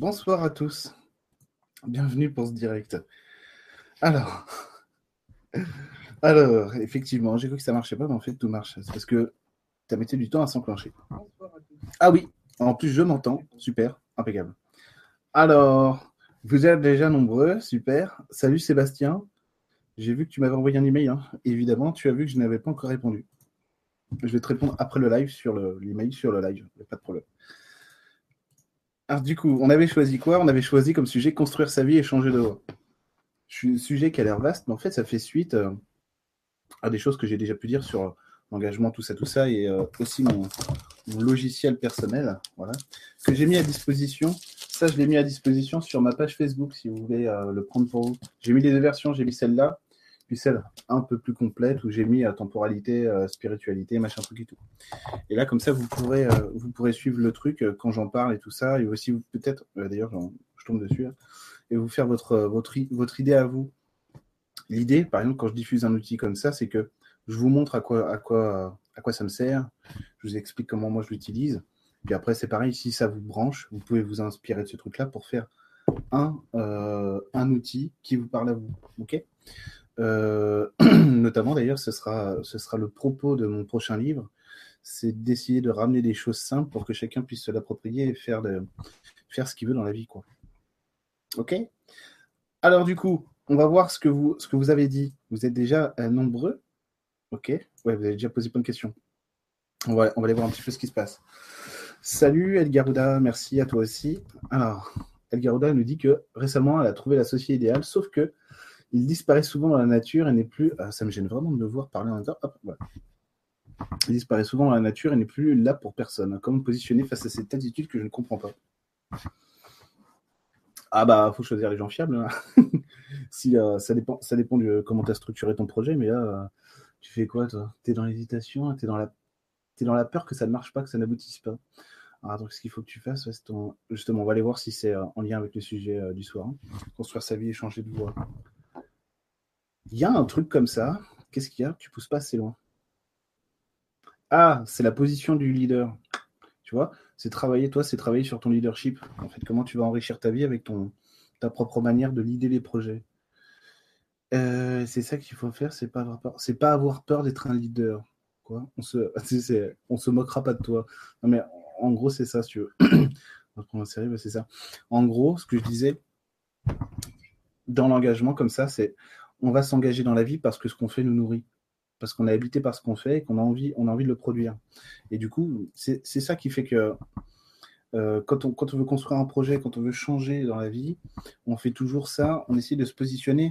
bonsoir à tous. Bienvenue pour ce direct. Alors, alors effectivement, j'ai cru que ça marchait pas, mais en fait, tout marche. C'est parce que tu as mis du temps à s'enclencher. Ah oui, en plus, je m'entends. Super, impeccable. Alors, vous êtes déjà nombreux, super. Salut Sébastien. J'ai vu que tu m'avais envoyé un email. Hein. Évidemment, tu as vu que je n'avais pas encore répondu. Je vais te répondre après le live sur l'email sur le live. Pas de problème. Alors du coup, on avait choisi quoi? On avait choisi comme sujet construire sa vie et changer de voie. Sujet qui a l'air vaste, mais en fait, ça fait suite euh, à des choses que j'ai déjà pu dire sur l'engagement, tout ça, tout ça, et euh, aussi mon, logiciel personnel, voilà, que j'ai mis à disposition. Ça, je l'ai mis à disposition sur ma page Facebook, si vous voulez euh, le prendre pour vous. J'ai mis les deux versions, j'ai mis celle-là celle un peu plus complète où j'ai mis euh, temporalité, euh, spiritualité, machin truc et tout. Et là, comme ça, vous pourrez, euh, vous pourrez suivre le truc quand j'en parle et tout ça, et aussi peut-être, d'ailleurs, je tombe dessus, hein, et vous faire votre, votre, votre idée à vous. L'idée, par exemple, quand je diffuse un outil comme ça, c'est que je vous montre à quoi, à quoi, à quoi ça me sert, je vous explique comment moi je l'utilise. Puis après, c'est pareil, si ça vous branche, vous pouvez vous inspirer de ce truc-là pour faire un, un outil qui vous parle à vous. OK? notamment d'ailleurs, ce sera, ce sera le propos de mon prochain livre, c'est d'essayer de ramener des choses simples pour que chacun puisse se l'approprier et faire, faire ce qu'il veut dans la vie. Quoi. Ok? Alors du coup, on va voir ce que vous, ce que vous avez dit. Vous êtes déjà euh, nombreux? Ok? Ouais, vous avez déjà posé plein de questions. On va, on va aller voir un petit peu ce qui se passe. Salut Elgaruda, merci à toi aussi. Alors, Elgaruda nous dit que récemment, elle a trouvé la société idéale, sauf que il disparaît souvent dans la nature et n'est plus. Ah, ça me gêne vraiment de me voir parler en même temps. Il disparaît souvent dans la nature et n'est plus là pour personne. Comment me positionner face à cette attitude que je ne comprends pas? Ah bah, faut choisir les gens fiables. Hein. si euh, ça dépend, ça dépend de comment tu as structuré ton projet, mais là, euh, tu fais quoi toi? Tu es dans l'hésitation, tu es dans la es dans la peur que ça ne marche pas, que ça n'aboutisse pas. Alors, donc, ce qu'il faut que tu fasses, justement, on va aller voir si c'est euh, en lien avec le sujet du soir. Hein. Construire sa vie et changer de voie. Il y a un truc comme ça. Qu'est-ce qu'il y a? Tu pousses pas assez loin. Ah, c'est la position du leader. Tu vois, c'est travailler, toi, c'est travailler sur ton leadership. En fait, comment tu vas enrichir ta vie avec ta propre manière de leader les projets. Euh, c'est ça qu'il faut faire, c'est pas avoir peur. C'est pas avoir peur d'être un leader. Quoi on se, se moquera pas de toi. Non mais en gros, c'est ça, si tu veux. c'est ça. En gros, ce que je disais dans l'engagement comme ça, c'est on va s'engager dans la vie parce que ce qu'on fait nous nourrit. Parce qu'on est habité par ce qu'on fait et qu'on a envie, on a envie de le produire. Et du coup, c'est ça qui fait que euh, quand, on, veut construire un projet, quand on veut changer dans la vie, on fait toujours ça, on essaie de se positionner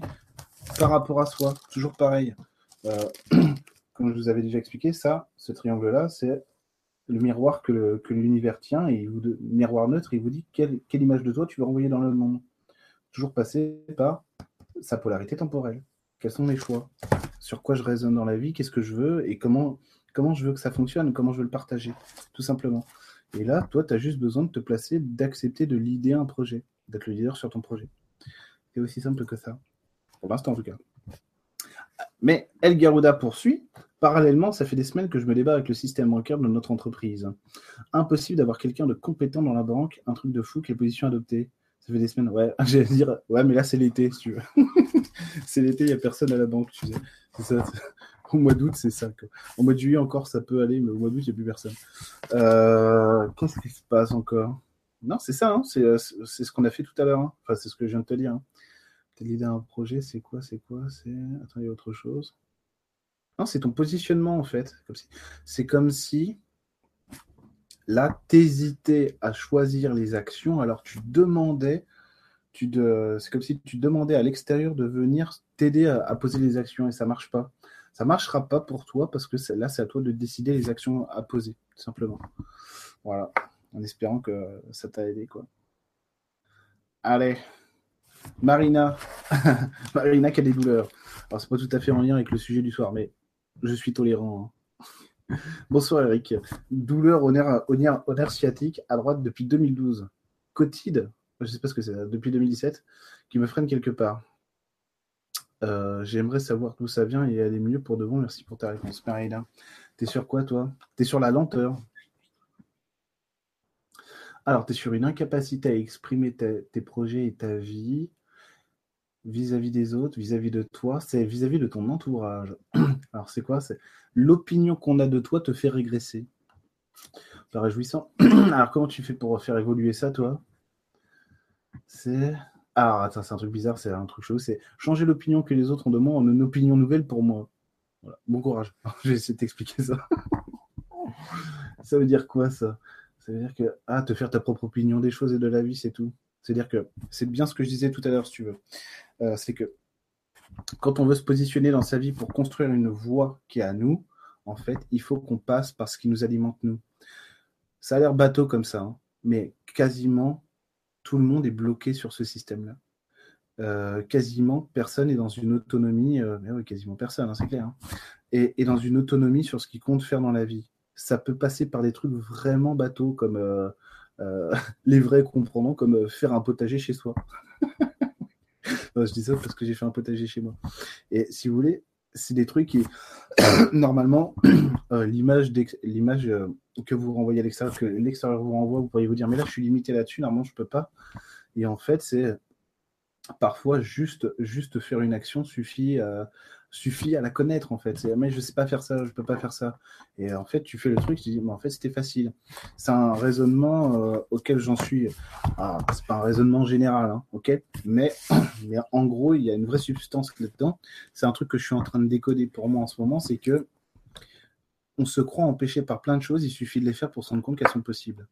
par rapport à soi, toujours pareil. Euh, comme je vous avais déjà expliqué, ça, ce triangle-là, c'est le miroir que l'univers tient, et miroir neutre, il vous dit quelle, quelle image de toi tu veux envoyer dans le monde. Toujours passer par sa polarité temporelle. Quels sont mes choix? Sur quoi je raisonne dans la vie? Qu'est-ce que je veux? Et comment, comment je veux que ça fonctionne? Comment je veux le partager? Tout simplement. Et là, toi, tu as juste besoin de te placer, d'accepter de l'idée un projet, d'être le leader sur ton projet. C'est aussi simple que ça. Pour l'instant, en tout cas. Mais El Garuda poursuit. Parallèlement, ça fait des semaines que je me débat avec le système bancaire de notre entreprise. Impossible d'avoir quelqu'un de compétent dans la banque, un truc de fou, quelle position adopter? Des semaines, ouais. J'allais dire, ouais, mais là, c'est l'été, si tu veux. c'est l'été, il n'y a personne à la banque. C'est ça. Au mois d'août, c'est ça. Au mois de juillet, encore, ça peut aller, mais au mois d'août, il n'y a plus personne. Euh, qu'est-ce qui se passe encore? Non, c'est ça, hein. euh, c'est ce qu'on a fait tout à l'heure. Hein. Enfin, c'est ce que je viens de te dire. Hein. l'idée d'un projet, c'est quoi C'est quoi? C'est. Attends, il y a autre chose. Non, c'est ton positionnement, en fait. C'est comme si Là, t'hésitais à choisir les actions, alors tu demandais, tu de... c'est comme si tu demandais à l'extérieur de venir t'aider à, poser les actions et ça marche pas. Ça marchera pas pour toi parce que là, c'est à toi de décider les actions à poser, tout simplement. Voilà, en espérant que ça t'a aidé, quoi. Allez, Marina, Marina qui a des douleurs. Alors, c'est pas tout à fait en lien avec le sujet du soir, mais je suis tolérant. Hein. Bonsoir Eric. Douleur au nerf, sciatique à droite depuis 2012. Cotide, je sais pas ce que c'est, depuis 2017, qui me freine quelque part. Euh, j'aimerais savoir d'où ça vient et aller mieux pour de bon. Merci pour ta réponse. Marina, t'es sur quoi toi? T'es sur la lenteur. Alors, tu es sur une incapacité à exprimer tes projets et ta vie vis-à-vis des autres, vis-à-vis de toi, c'est vis-à-vis de ton entourage. Alors, c'est quoi? C'est l'opinion qu'on a de toi te fait régresser. Pas réjouissant. Alors, comment tu fais pour faire évoluer ça, toi? C'est. Ah, attends, c'est un truc bizarre, c'est un truc chaud. C'est changer l'opinion que les autres ont de moi en une opinion nouvelle pour moi. Voilà. Bon courage. Je vais essayer de t'expliquer ça. ça veut dire quoi, ça? Ça veut dire que, ah, te faire ta propre opinion des choses et de la vie, c'est tout. C'est-à-dire que c'est bien ce que je disais tout à l'heure, si tu veux. Euh, c'est que quand on veut se positionner dans sa vie pour construire une voie qui est à nous, en fait, il faut qu'on passe par ce qui nous alimente nous. Ça a l'air bateau comme ça, hein, mais quasiment tout le monde est bloqué sur ce système-là. Euh, quasiment personne n'est dans une autonomie, euh, mais quasiment personne, hein, c'est clair, hein, et, dans une autonomie sur ce qui compte faire dans la vie. Ça peut passer par des trucs vraiment bateaux comme les vrais comprenants, comme faire un potager chez soi. je dis ça parce que j'ai fait un potager chez moi. Et si vous voulez, c'est des trucs qui, normalement, euh, l'image, euh, que vous renvoyez à l'extérieur, que l'extérieur vous renvoie, vous pourriez vous dire, mais là, je suis limité là-dessus, normalement, je peux pas. Et en fait, c'est parfois juste, juste faire une action suffit, euh, suffit à la connaître en fait. C'est mais je sais pas faire ça, je peux pas faire ça. Et en fait, tu fais le truc, tu dis mais en fait c'était facile. C'est un raisonnement euh, auquel j'en suis. Ah, c'est pas un raisonnement général, hein, ok? Mais mais en gros, il y a une vraie substance là-dedans. C'est un truc que je suis en train de décoder pour moi en ce moment, c'est que on se croit empêché par plein de choses. Il suffit de les faire pour se rendre compte qu'elles sont possibles.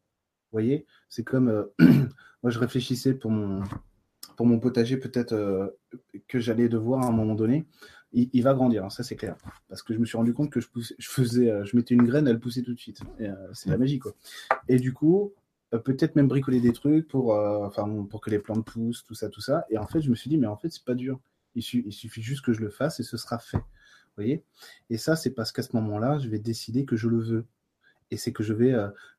Vous voyez, c'est comme euh, moi je réfléchissais pour mon pour mon potager peut-être euh, que j'allais devoir à un moment donné il, va grandir, hein, ça c'est clair. Parce que je me suis rendu compte que je, faisais, euh, je mettais une graine, elle poussait tout de suite. Euh, c'est la magie, quoi. Et du coup, euh, peut-être même bricoler des trucs pour, pour que les plantes poussent, tout ça, tout ça. Et en fait, je me suis dit, mais en fait, c'est pas dur. Il, il, suffit juste que je le fasse et ce sera fait. Vous voyez? Et ça, c'est parce qu'à ce moment-là, je vais décider que je le veux. Et c'est que je vais.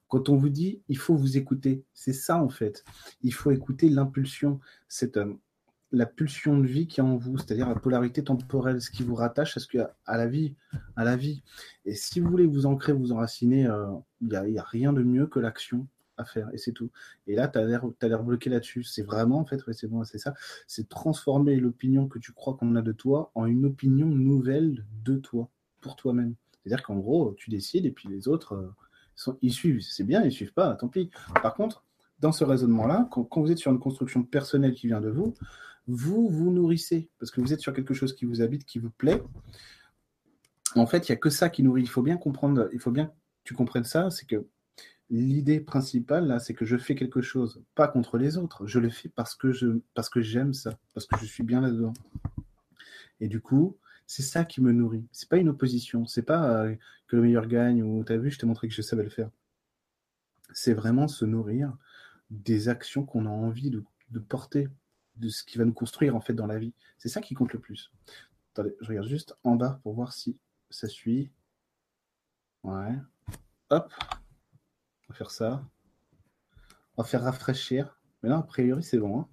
quand on vous dit, il faut vous écouter, c'est ça en fait. Il faut écouter l'impulsion, cette, la pulsion de vie qui est en vous, c'est-à-dire la polarité temporelle, ce qui vous rattache à, ce que, à la vie, à la vie. Et si vous voulez vous ancrer, vous enraciner, euh, il n'y a, rien de mieux que l'action à faire, et c'est tout. Et là, tu as l'air bloqué là-dessus. C'est vraiment, en fait, c'est bon, c'est ça, c'est transformer l'opinion que tu crois qu'on a de toi en une opinion nouvelle de toi, pour toi-même. C'est-à-dire qu'en gros, tu décides, et puis les autres, euh, sont, ils suivent. C'est bien, ils suivent pas, tant pis. Par contre, dans ce raisonnement-là, quand, vous êtes sur une construction personnelle qui vient de vous, vous vous nourrissez, parce que vous êtes sur quelque chose qui vous habite, qui vous plaît. En fait, il n'y a que ça qui nourrit. Il faut bien comprendre, il faut bien que tu comprennes ça, c'est que l'idée principale, là, c'est que je fais quelque chose, pas contre les autres, je le fais parce que j'aime ça, parce que je suis bien là-dedans. Et du coup, c'est ça qui me nourrit. C'est pas une opposition, c'est pas euh, que le meilleur gagne ou tu as vu, je t'ai montré que je savais le faire. C'est vraiment se nourrir des actions qu'on a envie de porter de ce qui va nous construire en fait dans la vie. C'est ça qui compte le plus. Attendez, je regarde juste en bas pour voir si ça suit. Ouais. Hop. On va faire ça. On va faire rafraîchir. Mais là, a priori, c'est bon. Hein.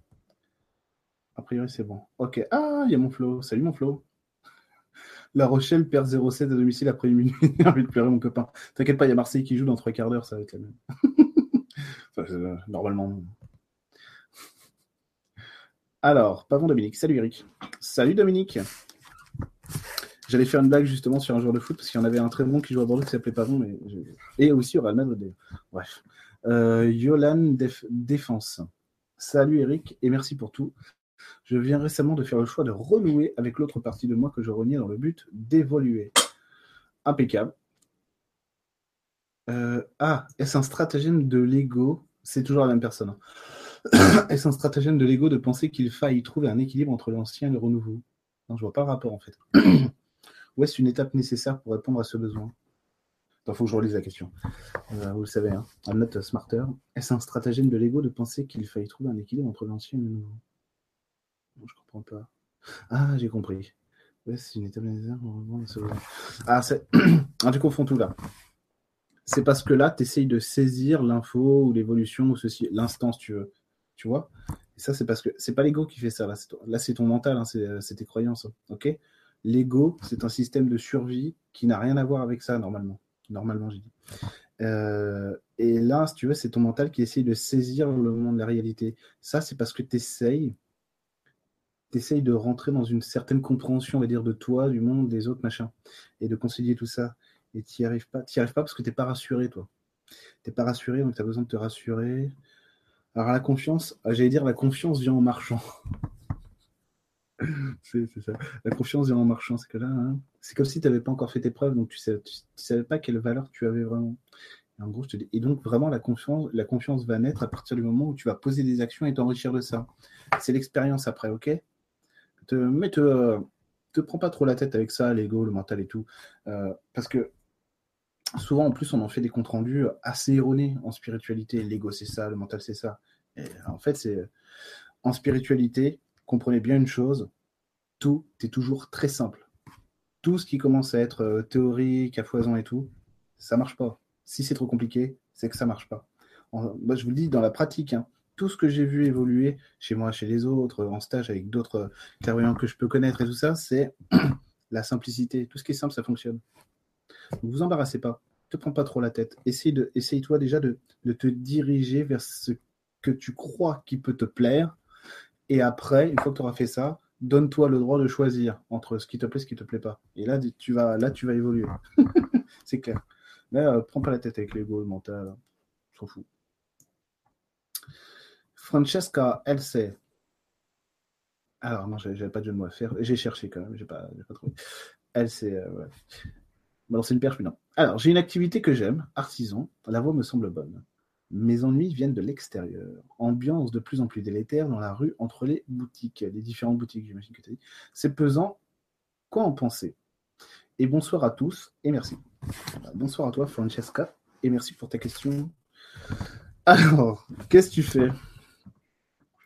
A priori, c'est bon. Ok. Ah, il y a mon flow. Salut mon flow. La Rochelle perd 0-7 à domicile après une minute. J'ai envie de pleurer, mon copain. T'inquiète pas, il y a Marseille qui joue dans trois quarts d'heure, ça va être la même. Euh, normalement. Alors, Pavon Dominique. Salut Eric. Salut Dominique. J'allais faire une blague justement sur un joueur de foot parce qu'il y en avait un très bon qui joue à Bordeaux qui s'appelait Pavon, mais et aussi au Real Madrid. Bref. Euh, Yolan Défense. Salut Eric et merci pour tout. Je viens récemment de faire le choix de renouer avec l'autre partie de moi que je reniais dans le but d'évoluer. Impeccable. Euh, ah, est-ce un stratagème de l'ego? C'est toujours la même personne. Hein. Est-ce un stratagème de l'ego de penser qu'il faille trouver un équilibre entre l'ancien et le renouveau? Non, je vois pas le rapport en fait. Ou est-ce une étape nécessaire pour répondre à ce besoin? Il faut que je relise la question. Euh, vous le savez, hein, I'm smarter. Est-ce un stratagème de l'ego de penser qu'il faille trouver un équilibre entre l'ancien et le nouveau? Non, je comprends pas. Ah, j'ai compris. Ouais, c'est une étape nécessaire pour répondre à ce besoin? Ah, c'est. ah, tu confonds tout là c'est parce que là, tu essayes de saisir l'info ou l'évolution ou ceci, l'instant, si tu veux. Tu vois? Et ça, c'est parce que c'est pas l'ego qui fait ça. Là, c'est ton, là, c'est ton mental, hein, euh, c'est, tes croyances. Ok? L'ego, c'est un système de survie qui n'a rien à voir avec ça, normalement. Normalement, j'ai dit. Euh, et là, si tu veux, c'est ton mental qui essaye de saisir le monde de la réalité. Ça, c'est parce que tu essayes, de rentrer dans une certaine compréhension, on va dire, de toi, du monde, des autres, machin, et de concilier tout ça. Et tu n'y arrives pas. Tu arrives pas parce que tu n'es pas rassuré, toi. Tu n'es pas rassuré, donc tu as besoin de te rassurer. Alors, la confiance, ah, j'allais dire, la confiance vient en marchant. c'est ça. La confiance vient en marchant. C'est hein, comme si tu n'avais pas encore fait tes preuves, donc tu ne savais, pas quelle valeur tu avais vraiment. Et en gros, je te dis, et donc vraiment la confiance, la confiance va naître à partir du moment où tu vas poser des actions et t'enrichir de ça. C'est l'expérience après, ok? Te, Mais te, te prends pas trop la tête avec ça, l'ego, le mental et tout, euh, parce que souvent en plus on en fait des comptes rendus assez erronés en spiritualité. L'ego c'est ça, le mental c'est ça. Et en fait, c'est en spiritualité, comprenez bien une chose, tout est toujours très simple. Tout ce qui commence à être euh, théorique, à foison et tout, ça marche pas. Si c'est trop compliqué, c'est que ça marche pas. je vous le dis dans la pratique, hein, tout ce que j'ai vu évoluer chez moi, chez les autres, en stage avec d'autres clairvoyants que je peux connaître et tout ça, c'est la simplicité. Tout ce qui est simple, ça fonctionne. Ne vous embarrassez pas. Ne te prends pas trop la tête. Essaye, de, essaye toi déjà de, de te diriger vers ce que tu crois qui peut te plaire et après, une fois que tu auras fait ça, donne-toi le droit de choisir entre ce qui te plaît et ce qui te plaît pas. Et là, tu vas, là, tu vas évoluer. c'est clair. Mais euh, prends pas la tête avec l'ego, le mental. S'en fout. Francesca, elle sait. Alors, non, j'avais pas de jeu de mots à faire. J'ai cherché quand même, j'ai pas, pas trouvé. Elle sait. Euh, ouais. Bon, c'est une perche, mais non. Alors, j'ai une activité que j'aime, artisan. La voix me semble bonne. Mes ennuis viennent de l'extérieur. Ambiance de plus en plus délétère dans la rue entre les boutiques, les différentes boutiques, j'imagine que tu as dit. C'est pesant. Quoi en penser? Et bonsoir à tous et merci. Bonsoir à toi, Francesca, et merci pour ta question. Alors, qu'est-ce que tu fais?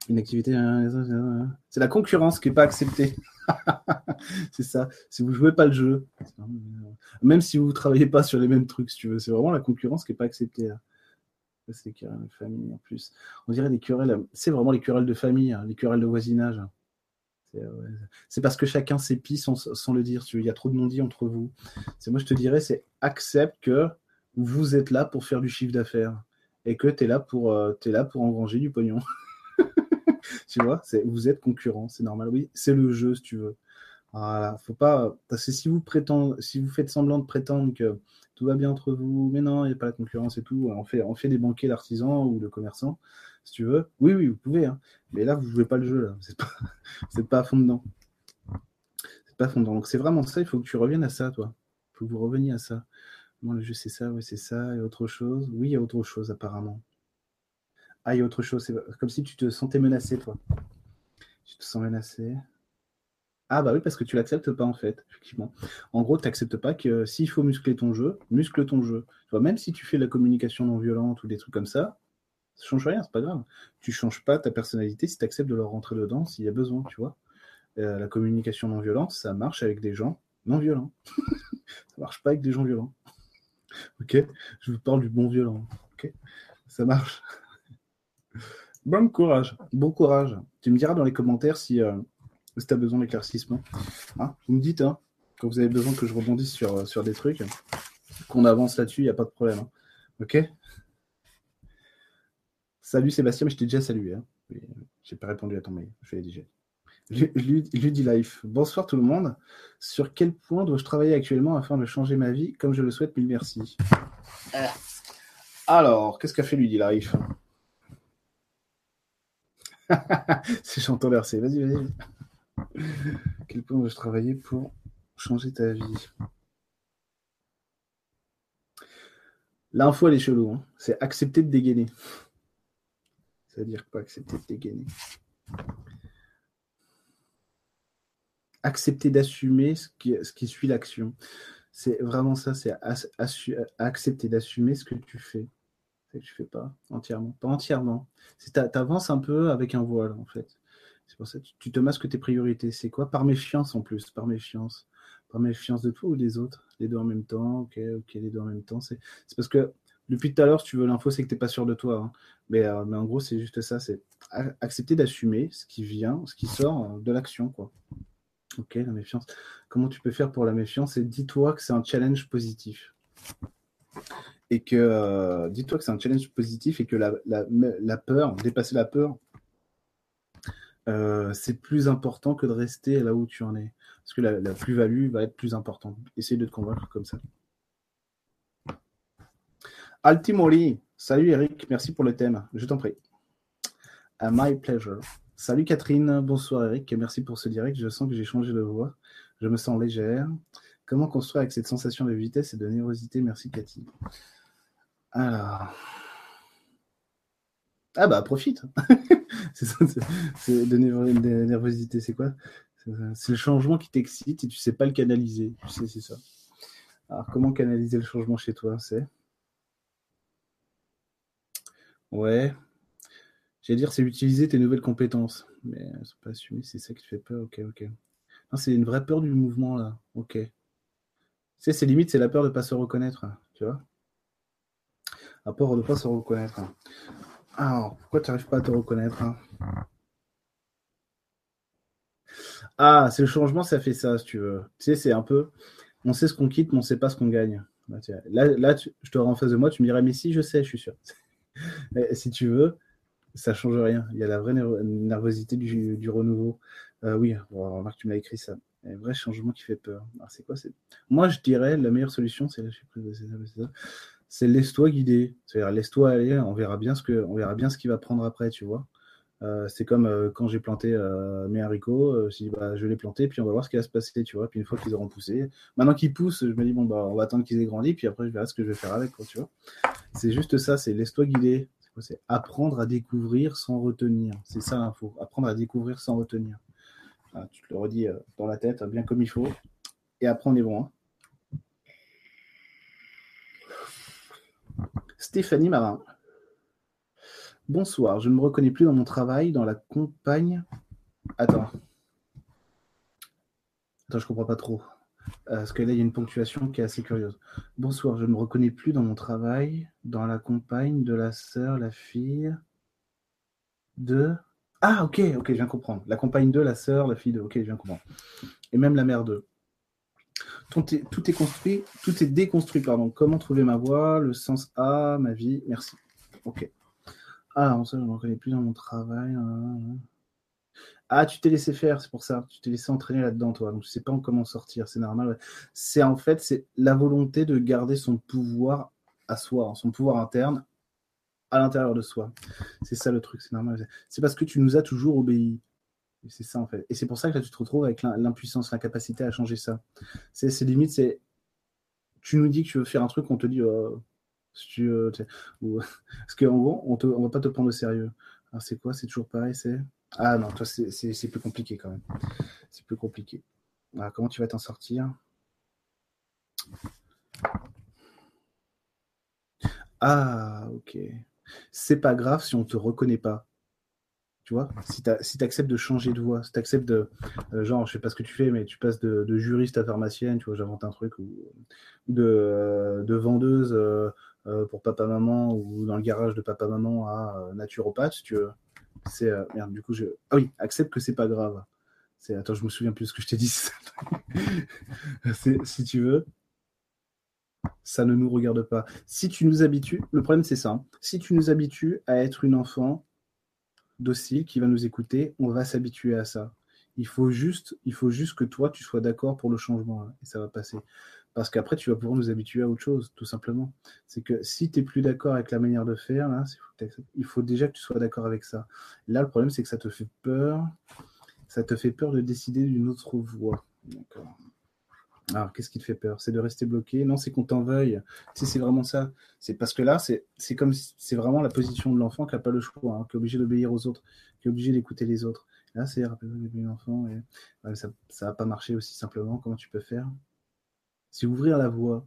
Une activité. Hein, c'est la concurrence qui n'est pas acceptée. c'est ça. Si vous jouez pas le jeu, même si vous travaillez pas sur les mêmes trucs, tu veux, c'est vraiment la concurrence qui n'est pas acceptée. C'est des querelles de famille en plus. On dirait des querelles, c'est vraiment les querelles de famille, hein, les querelles de voisinage. C'est parce que chacun s'épie sans, le dire. Il y a trop de non-dits entre vous. C'est moi, je te dirais, c'est accepte que vous êtes là pour faire du chiffre d'affaires et que tu là pour euh, es là pour engranger du pognon. tu vois, vous êtes concurrent, c'est normal. Oui, c'est le jeu si tu veux. Voilà, faut pas. Si vous prétendez, si vous faites semblant de prétendre que tout va bien entre vous, mais non, il n'y a pas la concurrence et tout. On fait, on fait des banquiers d'artisans ou de commerçants, si tu veux. Oui, oui, vous pouvez. Hein. Mais là, vous ne jouez pas le jeu. Là. Vous n'êtes pas, à fond dedans. C'est pas à fond dedans. Donc c'est vraiment ça. Il faut que tu reviennes à ça, toi. Il faut que vous reveniez à ça. Moi, le jeu, c'est ça, oui, c'est ça. Et autre chose. Oui, il y a autre chose, apparemment. Ah, il y a autre chose. C'est comme si tu te sentais menacé, toi. Tu te sens menacé. Ah bah oui, parce que tu l'acceptes pas en fait, effectivement. En gros, tu n'acceptes pas que s'il faut muscler ton jeu, muscle ton jeu. Tu vois, même si tu fais la communication non violente ou des trucs comme ça, ça change rien, c'est pas grave. Tu changes pas ta personnalité si tu acceptes de leur rentrer dedans s'il y a besoin, tu vois. Euh, la communication non violente, ça marche avec des gens non violents. ça marche pas avec des gens violents. ok? Je vous parle du bon violent. Ok? Ça marche. Bon courage. Bon courage. Tu me diras dans les commentaires si. Euh, si tu as besoin d'éclaircissement. Hein, vous me dites, hein, quand vous avez besoin que je rebondisse sur, euh, sur des trucs, qu'on avance là-dessus, il n'y a pas de problème. Hein. Ok? Salut Sébastien, mais je t'ai déjà salué. Hein. J'ai pas répondu à ton mail, je l'ai déjà. Ludi Life. Bonsoir tout le monde. Sur quel point dois-je travailler actuellement afin de changer ma vie comme je le souhaite? Mille merci. Alors, qu'est-ce qu'a fait Ludi Life? C'est chantant versé. Vas-y, vas-y quel point dois-je travailler pour changer ta vie? L'info, elle est chelou. Hein. C'est accepter de dégainer. C'est-à-dire pas accepter de dégainer? Accepter d'assumer ce qui suit l'action. C'est vraiment ça, c'est accepter d'assumer ce que tu fais. Ce que fais pas entièrement. Pas entièrement. Tu avances un peu avec un voile, en fait. C'est pour ça que tu te masques tes priorités. C'est quoi? Par méfiance en plus, par méfiance. Par méfiance de toi ou des autres? Les deux en même temps, ok, ok, les deux en même temps. C'est parce que depuis tout à l'heure, si tu veux l'info, c'est que tu n'es pas sûr de toi. Hein. Mais, euh, mais, en gros, c'est juste ça, c'est accepter d'assumer ce qui vient, ce qui sort euh, de l'action. quoi. Ok, la méfiance. Comment tu peux faire pour la méfiance? Et dis-toi que c'est un challenge positif. Et que euh, dis-toi que c'est un challenge positif et que la, la, peur, dépasser la peur, euh, c'est plus important que de rester là où tu en es. Parce que la, plus-value va être plus importante. Essaye de te convaincre comme ça. Altimori, salut Eric, merci pour le thème, je t'en prie. A my pleasure. Salut Catherine, bonsoir Eric, merci pour ce direct, je sens que j'ai changé de voix, je me sens légère. Comment construire avec cette sensation de vitesse et de nervosité? Merci Cathy. Alors. Ah bah profite. c'est de, nervosité, c'est quoi? C'est le changement qui t'excite et tu sais pas le canaliser. Tu sais, c'est ça. Alors comment canaliser le changement chez toi C'est? Ouais. J'allais dire, c'est utiliser tes nouvelles compétences. Mais c'est pas assumé, c'est ça qui te fait peur. Ok, ok. c'est une vraie peur du mouvement là. Ok. Tu sais, c'est limite, c'est la peur de pas se reconnaître. Tu vois? À peur de ne pas se reconnaître. Alors, pourquoi tu n'arrives pas à te reconnaître hein? Ah, c'est le changement, ça fait ça, si tu veux. Tu sais, c'est un peu. On sait ce qu'on quitte, mais on ne sait pas ce qu'on gagne. Là, là je te rends en face de moi, tu me dirais, mais si, je sais, je suis sûr. si tu veux, ça change rien. Il y a la vraie nervosité du, renouveau. Euh, oui, remarque, tu m'as écrit ça. Un vrai changement qui fait peur. c'est quoi Moi, je dirais la meilleure solution, c'est lâcher prise. C'est laisse-toi guider. C'est-à-dire laisse-toi aller, on verra bien ce que, on verra bien ce qu'il va prendre après, tu vois. Euh, c'est comme euh, quand j'ai planté euh, mes haricots, je bah, les planter, puis on va voir ce qui va se passer, tu vois. Puis une fois qu'ils auront poussé, maintenant qu'ils poussent, je me dis bon bah on va attendre qu'ils aient grandi, puis après je verrai ce que je vais faire avec, tu vois. C'est juste ça, c'est laisse-toi guider. C'est apprendre à découvrir sans retenir. C'est ça l'info. Apprendre à découvrir sans retenir. tu te le redis dans la tête, bien comme il faut. Et après on est bon. Hein. Stéphanie Marin. Bonsoir, je ne me reconnais plus dans mon travail, dans la compagne. Attends. Attends, je comprends pas trop. Euh, parce que là, il y a une ponctuation qui est assez curieuse. Bonsoir, je ne me reconnais plus dans mon travail, dans la compagne de la sœur, la fille de. Ah, ok, ok, je viens comprendre. La compagne de, la sœur, la fille de. Ok, je viens comprendre. Et même la mère de tout est, construit, tout est déconstruit, pardon. Comment trouver ma voix, le sens A, ma vie, merci. Ok. Ah, ça, je ne reconnais plus dans mon travail. Hein, hein. Ah, tu t'es laissé faire, c'est pour ça. Tu t'es laissé entraîner là-dedans, toi. Donc, tu sais pas comment sortir, c'est normal. C'est en fait, c'est la volonté de garder son pouvoir à soi, son pouvoir interne à l'intérieur de soi. C'est ça le truc, c'est normal. C'est parce que tu nous as toujours obéi. C'est ça en fait. Et c'est pour ça que là, tu te retrouves avec l'impuissance, l'incapacité à changer ça. C'est limite, c'est tu nous dis que tu veux faire un truc, on te dit oh, si tu, ou... parce qu'en gros, on ne va pas te prendre au sérieux. Alors c'est quoi? C'est toujours pareil, c'est ah non, toi c'est plus compliqué quand même. C'est plus compliqué. Alors, comment tu vas t'en sortir? Ah ok. C'est pas grave si on te reconnaît pas. Tu vois, si tu si acceptes de changer de voix, si tu acceptes de, euh, genre, je sais pas ce que tu fais, mais tu passes de, juriste à pharmacienne, tu vois, j'invente un truc, ou de, euh, de vendeuse euh, pour papa-maman, ou dans le garage de papa-maman à naturopathe, tu veux. C'est, merde, du coup, je. Ah oui, accepte que c'est pas grave. C'est, attends, je me souviens plus de ce que je t'ai dit. si tu veux, ça ne nous regarde pas. Si tu nous habitues, le problème c'est ça. Hein. Si tu nous habitues à être une enfant docile qui va nous écouter, on va s'habituer à ça. Il faut juste, il faut juste que toi, tu sois d'accord pour le changement hein, et ça va passer. Parce qu'après, tu vas pouvoir nous habituer à autre chose, tout simplement. C'est que si tu n'es plus d'accord avec la manière de faire, il faut déjà que tu sois d'accord avec ça. Là, le problème, c'est que ça te fait peur. Ça te fait peur de décider d'une autre voie. D'accord. Alors, qu'est-ce qui te fait peur? C'est de rester bloqué? Non, c'est qu'on t'en veuille. Si c'est vraiment ça. C'est parce que là, c'est comme c'est vraiment la position de l'enfant qui n'a pas le choix, hein, qui est obligé d'obéir aux autres, qui est obligé d'écouter les autres. là, c'est rappelle-moi un enfant. Et... ça ne va pas marcher aussi simplement. Comment tu peux faire? C'est ouvrir la voie.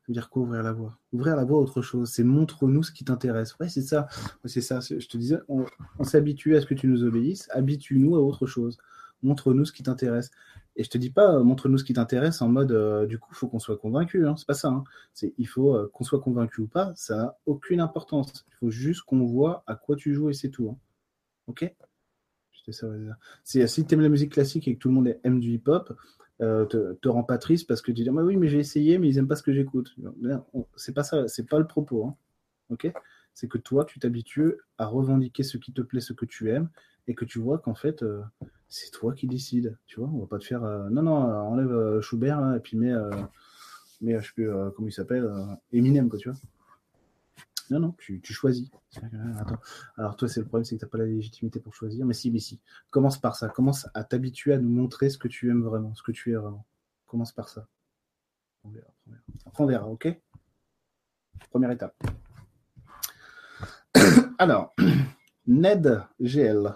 Ça veut dire quoi ouvrir la voie? Ouvrir la voie à autre chose. C'est montre-nous ce qui t'intéresse. Ouais, c'est ça. c'est ça. Je te disais, on, on s'habitue à ce que tu nous obéisses. Habitue-nous à autre chose. Montre-nous ce qui t'intéresse. Et je te dis pas, euh, montre-nous ce qui t'intéresse en mode, euh, du coup, faut qu'on soit convaincu. Hein. C'est pas ça. Hein. C'est, il faut euh, qu'on soit convaincu ou pas. Ça n'a aucune importance. Il faut juste qu'on voit à quoi tu joues et c'est tout. Hein. Ok? Ça, Si tu aimes la musique classique et que tout le monde aime du hip-hop, euh, te, te rend pas triste parce que tu dis ah, oui mais j'ai essayé mais ils aiment pas ce que j'écoute. C'est pas ça, c'est pas le propos. Hein. Ok? C'est que toi tu t'habitues à revendiquer ce qui te plaît, ce que tu aimes et que tu vois qu'en fait c'est toi qui décides. Tu vois, on va pas te faire euh, non non enlève Schubert et puis mets mais je comment il s'appelle Eminem quoi tu vois. Non, non, tu, choisis. Alors toi, c'est le problème, c'est que tu n'as pas la légitimité pour choisir. Mais si, mais si. Commence par ça. Commence à t'habituer à nous montrer ce que tu aimes vraiment, ce que tu es vraiment. Commence par ça. On verra. Après, on verra, ok? Première étape. Alors, Ned GL.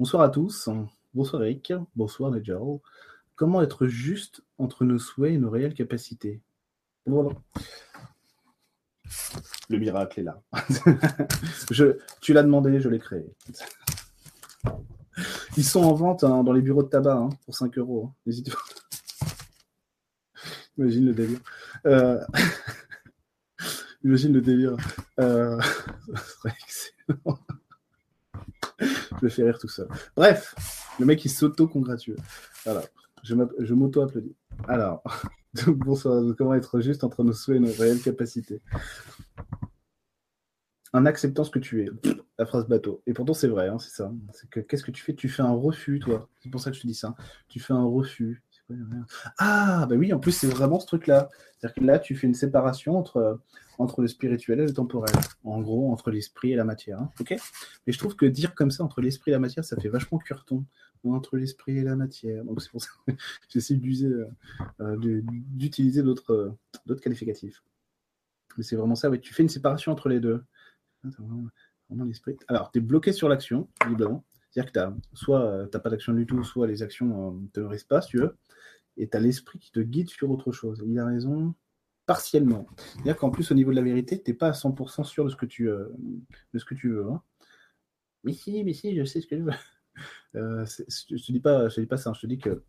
Bonsoir à tous. Bonsoir Eric. Bonsoir Nigel. Comment être juste entre nos souhaits et nos réelles capacités? Le miracle est là. tu l'as demandé, je l'ai créé. Ils sont en vente hein, dans les bureaux de tabac hein, pour 5 euros. Hein. N'hésitez pas. Imagine le délire. Euh, imagine le délire. Euh... serait excellent. Je me fais rire tout seul. Bref, le mec il s'auto-congratule. Voilà. Je m'auto-applaudis. Alors, bonsoir. Comment être juste entre nos souhaits et nos réelles capacités? En acceptant ce que tu es. La phrase bateau. Et pourtant, c'est vrai, hein, c'est ça. C'est que qu'est-ce que tu fais? Tu fais un refus, toi. C'est pour ça que je te dis ça. Tu fais un refus. Ah, bah oui, en plus, c'est vraiment ce truc-là. C'est-à-dire que là, tu fais une séparation entre, entre le spirituel et le temporel. En gros, entre l'esprit et la matière. Hein, ok? Mais je trouve que dire comme ça, entre l'esprit et la matière, ça fait vachement cureton entre l'esprit et la matière. Donc c'est pour ça que j'essaie euh, euh, d'utiliser d'autres euh, d'autres qualificatifs. Mais c'est vraiment ça, oui. Tu fais une séparation entre les deux. Alors, tu es bloqué sur l'action, évidemment. C'est-à-dire que soit tu n'as pas d'action du tout, soit les actions ne te nourrissent pas, si tu veux. Et tu as l'esprit qui te guide sur autre chose. Il a raison partiellement. C'est-à-dire qu'en plus, au niveau de la vérité, tu n'es pas à 100% sûr de ce que tu, de ce veux. Hein. Mais si, mais si, je sais ce que je veux. Euh, je te dis pas, je te dis pas ça, je te dis que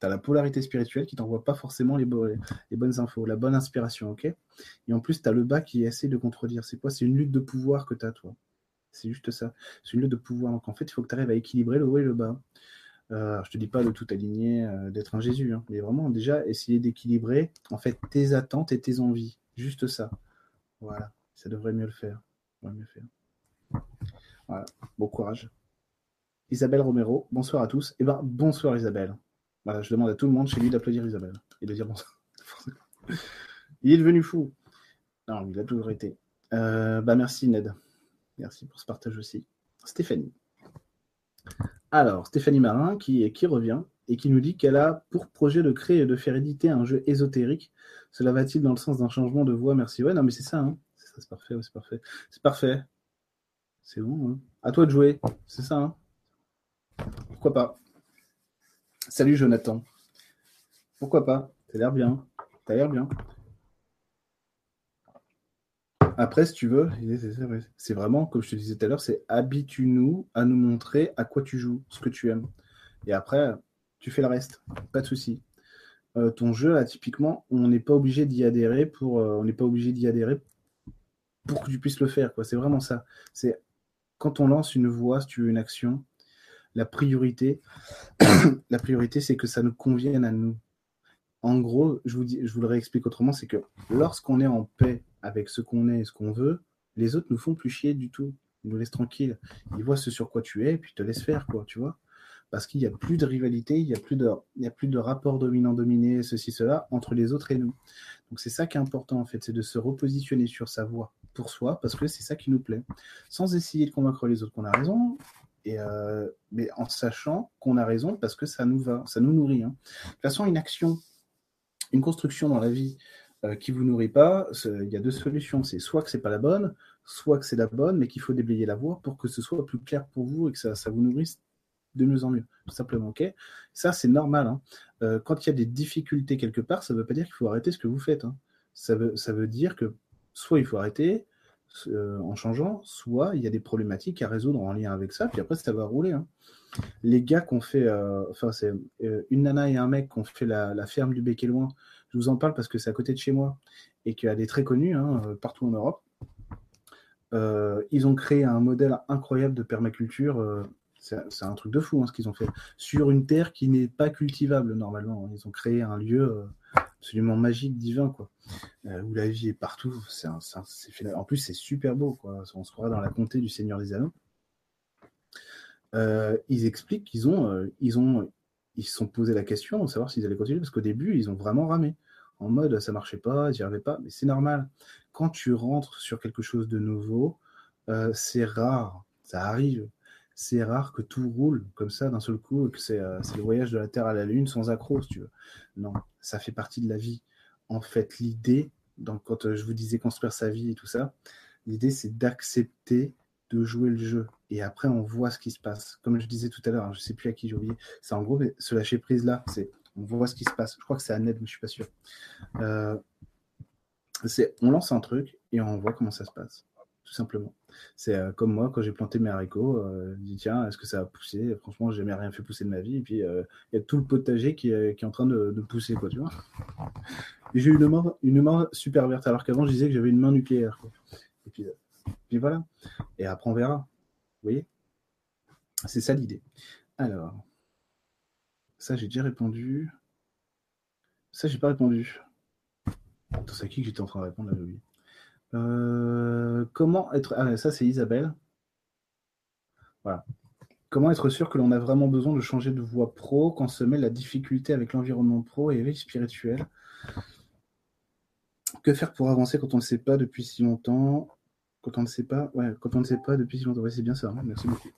tu as la polarité spirituelle qui t'envoie pas forcément les, les, bonnes infos, la bonne inspiration, ok? Et en plus, tu as le bas qui essaie de contredire. C'est quoi? C'est une lutte de pouvoir que tu as, toi. C'est juste ça. C'est une lutte de pouvoir. Donc en fait, il faut que tu arrives à équilibrer le haut et le bas. Euh, je te dis pas de tout aligner, euh, d'être un Jésus, hein, mais vraiment déjà essayer d'équilibrer en fait tes attentes et tes envies. Juste ça. Voilà. Ça devrait mieux le faire. mieux faire. Voilà. Bon courage. Isabelle Romero, bonsoir à tous. Eh ben, bonsoir Isabelle. Voilà, je demande à tout le monde chez lui d'applaudir Isabelle et de dire bonsoir. il est devenu fou. Non, il a toujours été. Euh, bah, merci Ned. Merci pour ce partage aussi. Stéphanie. Alors, Stéphanie Marin qui, revient et qui nous dit qu'elle a pour projet de créer et de faire éditer un jeu ésotérique. Cela va-t-il dans le sens d'un changement de voix? Merci. Ouais, non, mais c'est ça. Hein. C'est parfait. c'est parfait. C'est parfait. C'est bon. Hein. À toi de jouer. C'est ça. Hein. Pourquoi pas Salut Jonathan. Pourquoi pas T'as l'air bien. T'as l'air bien. Après, si tu veux, c'est vraiment, comme je te disais tout à l'heure, c'est habitue-nous à nous montrer à quoi tu joues, ce que tu aimes. Et après, tu fais le reste. Pas de souci. Euh, ton jeu, là, typiquement, on n'est pas obligé d'y adhérer pour, euh, on n'est pas obligé d'y adhérer pour que tu puisses le faire. C'est vraiment ça. C'est quand on lance une voix, si tu veux, une action, la priorité, la priorité, c'est que ça nous convienne à nous. En gros, je vous, je vous le réexplique autrement, c'est que lorsqu'on est en paix avec ce qu'on est et ce qu'on veut, les autres nous font plus chier du tout. Ils nous laissent tranquilles. Ils voient ce sur quoi tu es et puis ils te laissent faire, quoi, tu vois. Parce qu'il n'y a plus de rivalité, il n'y a, plus de, il a plus de rapport dominant-dominé, ceci, cela, entre les autres et nous. Donc c'est ça qui est important, en fait, c'est de se repositionner sur sa voie pour soi, parce que c'est ça qui nous plaît. Sans essayer de convaincre les autres qu'on a raison, euh, mais en sachant qu'on a raison parce que ça nous va, ça nous nourrit. Hein. De toute façon, une action, une construction dans la vie euh, qui vous nourrit pas, il y a deux solutions. C'est soit que c'est pas la bonne, soit que c'est la bonne, mais qu'il faut déblayer la voie pour que ce soit plus clair pour vous et que ça, vous nourrisse de mieux en mieux, tout simplement. ok? Ça, c'est normal. Hein. Euh, quand il y a des difficultés quelque part, ça ne veut pas dire qu'il faut arrêter ce que vous faites. Hein. Ça, veut, ça veut dire que soit il faut arrêter, euh, en changeant, soit il y a des problématiques à résoudre en lien avec ça, puis après ça va rouler. Hein. Les gars qu'on fait, euh, enfin c'est une nana et un mec qui ont fait la, ferme du Bec et Loin, je vous en parle parce que c'est à côté de chez moi et qu'elle est très connue hein, partout en Europe. ils ont créé un modèle incroyable de permaculture. C'est un truc de fou hein, ce qu'ils ont fait. Sur une terre qui n'est pas cultivable normalement. Ils ont créé un lieu euh, absolument magique, divin, quoi. Euh, où la vie est partout. En plus, c'est super beau, quoi. On se croirait dans la comté du Seigneur des Anneaux. Euh, ils expliquent qu'ils ont, ils ont, ils se sont posé la question de savoir s'ils allaient continuer parce qu'au début, ils ont vraiment ramé en mode ça marchait pas, j'y arrivais pas, mais c'est normal. Quand tu rentres sur quelque chose de nouveau, c'est rare, ça arrive c'est rare que tout roule comme ça d'un seul coup, que euh, c'est le voyage de la Terre à la Lune sans accroc, si tu veux. Non, ça fait partie de la vie. En fait, l'idée, quand euh, je vous disais construire sa vie et tout ça, l'idée c'est d'accepter de jouer le jeu. Et après, on voit ce qui se passe. Comme je disais tout à l'heure, hein, je sais plus à qui j'ai oublié, c'est en gros ce lâcher prise là, c'est on voit ce qui se passe. Je crois que c'est à Ned, mais je suis pas sûr. Euh, c'est on lance un truc et on voit comment ça se passe, tout simplement. C'est euh, comme moi, quand j'ai planté mes haricots, euh, je dis tiens, est-ce que ça va pousser Franchement, j'ai jamais rien fait pousser de ma vie. Et puis, euh, il y a tout le potager qui est, qui est en train de, pousser, quoi, tu vois. J'ai eu une main, une main super verte, alors qu'avant, je disais que j'avais une main nucléaire. Et puis, puis voilà. Et après, on verra. Vous voyez? C'est ça l'idée. Alors, ça, j'ai déjà répondu. Ça, j'ai pas répondu. C'est à qui que j'étais en train de répondre là. Euh, comment être. Ah, ça, c'est Isabelle. Voilà. Comment être sûr que l'on a vraiment besoin de changer de voie pro quand se met la difficulté avec l'environnement pro et éveil spirituel Que faire pour avancer quand on ne sait pas depuis si longtemps? Quand on ne sait pas Ouais, quand on ne sait pas depuis si longtemps. C'est bien ça. Hein. Merci beaucoup.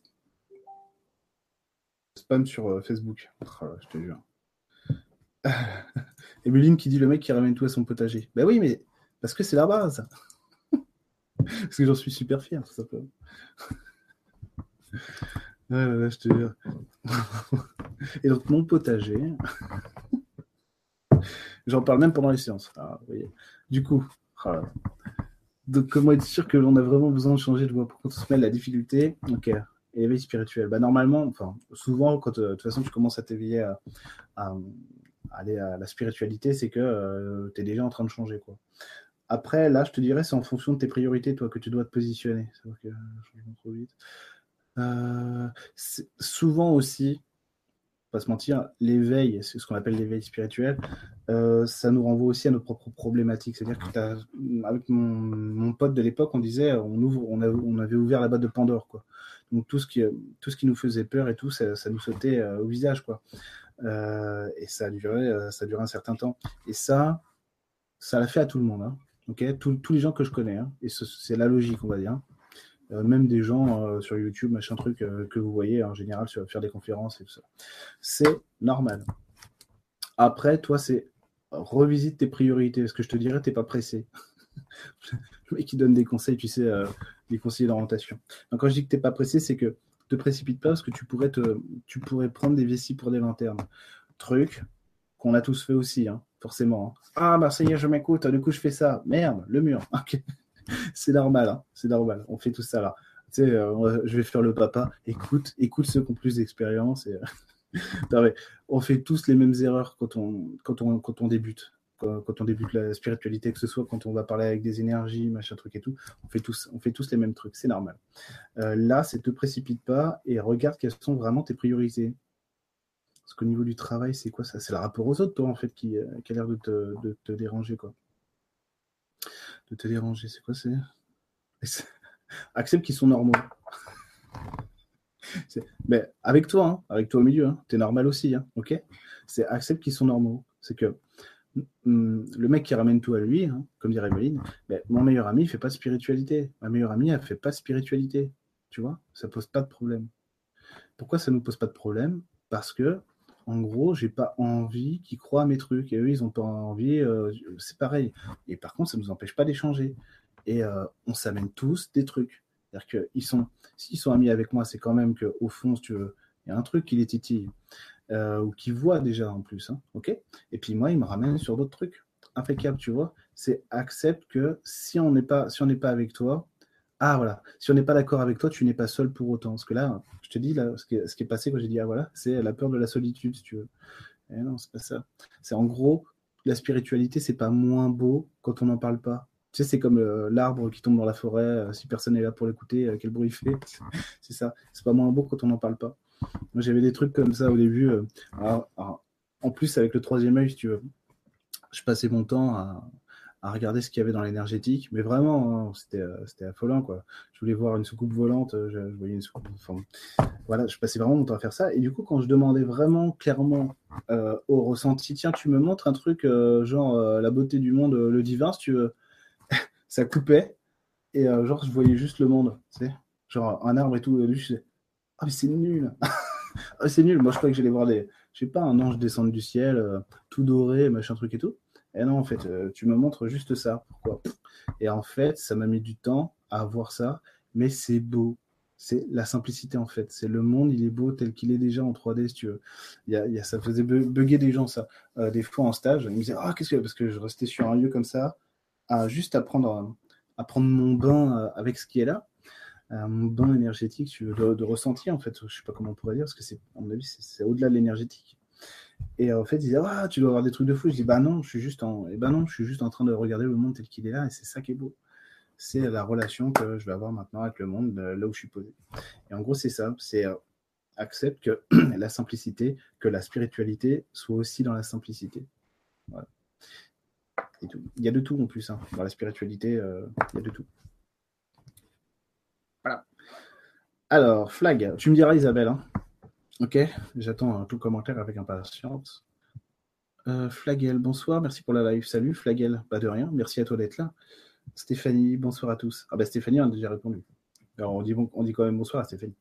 Spam sur euh, Facebook. Oh je te jure. Emeline qui dit le mec qui ramène tout à son potager. Ben oui, mais parce que c'est la base. Parce que j'en suis super fier, tout simplement. ouais, je te jure. Et donc, mon potager, j'en parle même pendant les séances. Ah, du coup, ah, donc, comment être sûr que l'on a vraiment besoin de changer de voie pour qu'on se met la difficulté Ok, éveil spirituel? Bah, normalement, enfin, souvent, quand euh, de toute façon tu commences à t'éveiller à, aller à la spiritualité, c'est que euh, tu es déjà en train de changer. quoi. Après, là, je te dirais, c'est en fonction de tes priorités, toi, que tu dois te positionner. Que, trop vite. Euh, souvent aussi, pas se mentir, l'éveil, c'est ce qu'on appelle l'éveil spirituel, euh, ça nous renvoie aussi à nos propres problématiques. C'est-à-dire que avec mon, pote de l'époque, on disait, on, ouvre, on, avait ouvert la boîte de Pandore, quoi. Donc tout ce qui, tout ce qui nous faisait peur et tout, ça, nous sautait euh, au visage, quoi. et ça a duré, ça a un certain temps. Et ça, ça l'a fait à tout le monde. Hein tous les gens que je connais, hein, et c'est la logique, on va dire. Euh, même des gens euh, sur YouTube, machin truc euh, que vous voyez en général sur faire des conférences et tout ça. C'est normal. Après, toi, c'est revisite tes priorités. Parce que je te dirais, t'es pas pressé. Le mec qui donne des conseils, tu sais, des conseillers d'orientation. Donc quand je dis que t'es pas pressé, c'est que te précipite pas parce que tu pourrais prendre des vessies pour des lanternes. Truc qu'on a tous fait aussi. Hein forcément. Hein. Ah, bah je m'écoute, du coup je fais ça. Merde, le mur. c'est normal, hein. c'est normal. On fait tout ça là. Euh, je vais faire le papa. Écoute, écoute ceux qui ont plus d'expérience. On fait tous les mêmes erreurs quand on, débute. Quand, on débute la spiritualité, que ce soit quand on va parler avec des énergies, machin truc et tout, on fait tous, les mêmes trucs, c'est normal. Euh, là, c'est te précipite pas et regarde quelles sont vraiment tes priorités. Parce qu'au niveau du travail, c'est quoi ça? C'est le rapport aux autres, toi, en fait, qui, euh, a l'air de te, déranger, quoi. De te déranger, c'est quoi C'est? Accepte qu'ils sont normaux. Mais avec toi, hein, avec toi au milieu, hein, t'es normal aussi, hein, ok? C'est accepte qu'ils sont normaux. C'est que mm, le mec qui ramène tout à lui, comme dirait Emeline, mais mon meilleur ami, il fait pas spiritualité. Ma meilleure amie, elle fait pas spiritualité. Tu vois? Ça pose pas de problème. Pourquoi ça nous pose pas de problème? Parce que en gros, j'ai pas envie qu'ils croient à mes trucs. Et eux, ils ont pas envie. Euh, c'est pareil. Et par contre, ça nous empêche pas d'échanger. Et euh, on s'amène tous des trucs. C'est-à-dire qu'ils sont, s'ils sont amis avec moi, c'est quand même qu'au fond, tu il y a un truc qui les titille. Euh, ou qui voit déjà en plus. Hein, ok? Et puis moi, ils me ramènent sur d'autres trucs. Impeccable, tu vois? C'est accepte que si on n'est pas, si on n'est pas avec toi, ah voilà, si on n'est pas d'accord avec toi, tu n'es pas seul pour autant. Parce que là, je te dis, là, ce qui est, ce qui est passé quand j'ai dit, ah voilà, c'est la peur de la solitude, si tu veux. Et eh non, c'est pas ça. C'est en gros, la spiritualité, c'est pas moins beau quand on n'en parle pas. Tu sais, c'est comme euh, l'arbre qui tombe dans la forêt, euh, si personne n'est là pour l'écouter, quel bruit il fait. c'est ça. C'est pas moins beau quand on n'en parle pas. Moi, j'avais des trucs comme ça au début. en plus, avec le troisième œil, si tu veux, je passais mon temps à, à regarder ce qu'il y avait dans l'énergétique. Mais vraiment, hein, c'était, euh, c'était affolant, quoi. Je voulais voir une soucoupe volante, euh, je, voyais une soucoupe. Enfin, voilà, je passais vraiment mon temps à faire ça. Et du coup, quand je demandais vraiment clairement euh, au ressenti, tiens, tu me montres un truc, genre la beauté du monde, le divin, si tu veux, ça coupait. Et genre, je voyais juste le monde, tu sais, genre un arbre et tout. je disais, ah, mais c'est nul! ah, c'est nul. Moi, je croyais que j'allais voir des, je sais pas, un ange descendre du ciel, tout doré, machin truc et tout. Et non, en fait, euh, tu me montres juste ça. Pourquoi? Et en fait, ça m'a mis du temps à voir ça, mais c'est beau. C'est la simplicité, en fait. C'est le monde, il est beau tel qu'il est déjà en 3D, si tu veux. Ça faisait bugger des gens, ça. Euh, des fois en stage, ils me disaient Ah, qu'est-ce que. Parce que je restais sur un lieu comme ça, à juste à prendre, à mon bain euh, avec ce qui est là. mon bain énergétique, tu veux, de, de, ressenti, en fait. Je sais pas comment on pourrait dire, parce que c'est, à mon avis, c'est au-delà de l'énergétique. Et en fait, il disait, ah, tu dois avoir des trucs de fou. Je dis, bah non, je suis juste en, eh ben non, je suis juste en train de regarder le monde tel qu'il est là, et c'est ça qui est beau. C'est la relation que je vais avoir maintenant avec le monde, euh, là où je suis posé. Et en gros, c'est ça. C'est euh, accepte que la simplicité, que la spiritualité soit aussi dans la simplicité. Voilà. Il y a de tout en plus. Hein. Dans la spiritualité, euh, il y a de tout. Voilà. Alors, flag, tu me diras, Isabelle. Hein. Ok, j'attends tout commentaire avec impatience. Euh, Flagel, bonsoir, merci pour la live. Salut Flagel, pas de rien, merci à toi d'être là. Stéphanie, bonsoir à tous. Ah bah Stéphanie a déjà répondu. Alors on dit, on quand même bonsoir à Stéphanie.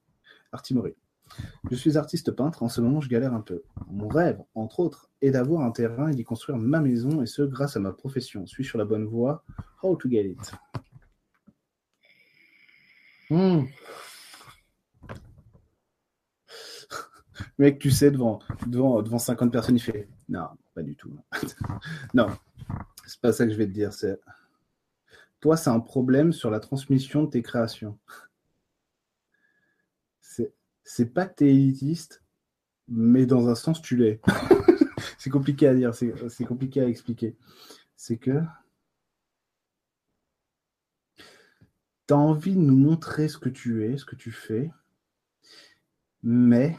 Artimoré. Je suis artiste peintre, en ce moment je galère un peu. Mon rêve, entre autres, est d'avoir un terrain et d'y construire ma maison, et ce grâce à ma profession. Suis sur la bonne voie? How to get it? mec, tu sais, devant, devant, devant 50 personnes, il fait Non, pas du tout. non, c'est pas ça que je vais te dire. C'est toi, c'est un problème sur la transmission de tes créations. C'est, c'est pas que t'es élitiste, mais dans un sens, tu l'es. c'est compliqué à dire, c'est, c'est compliqué à expliquer. C'est que tu as envie de nous montrer ce que tu es, ce que tu fais, mais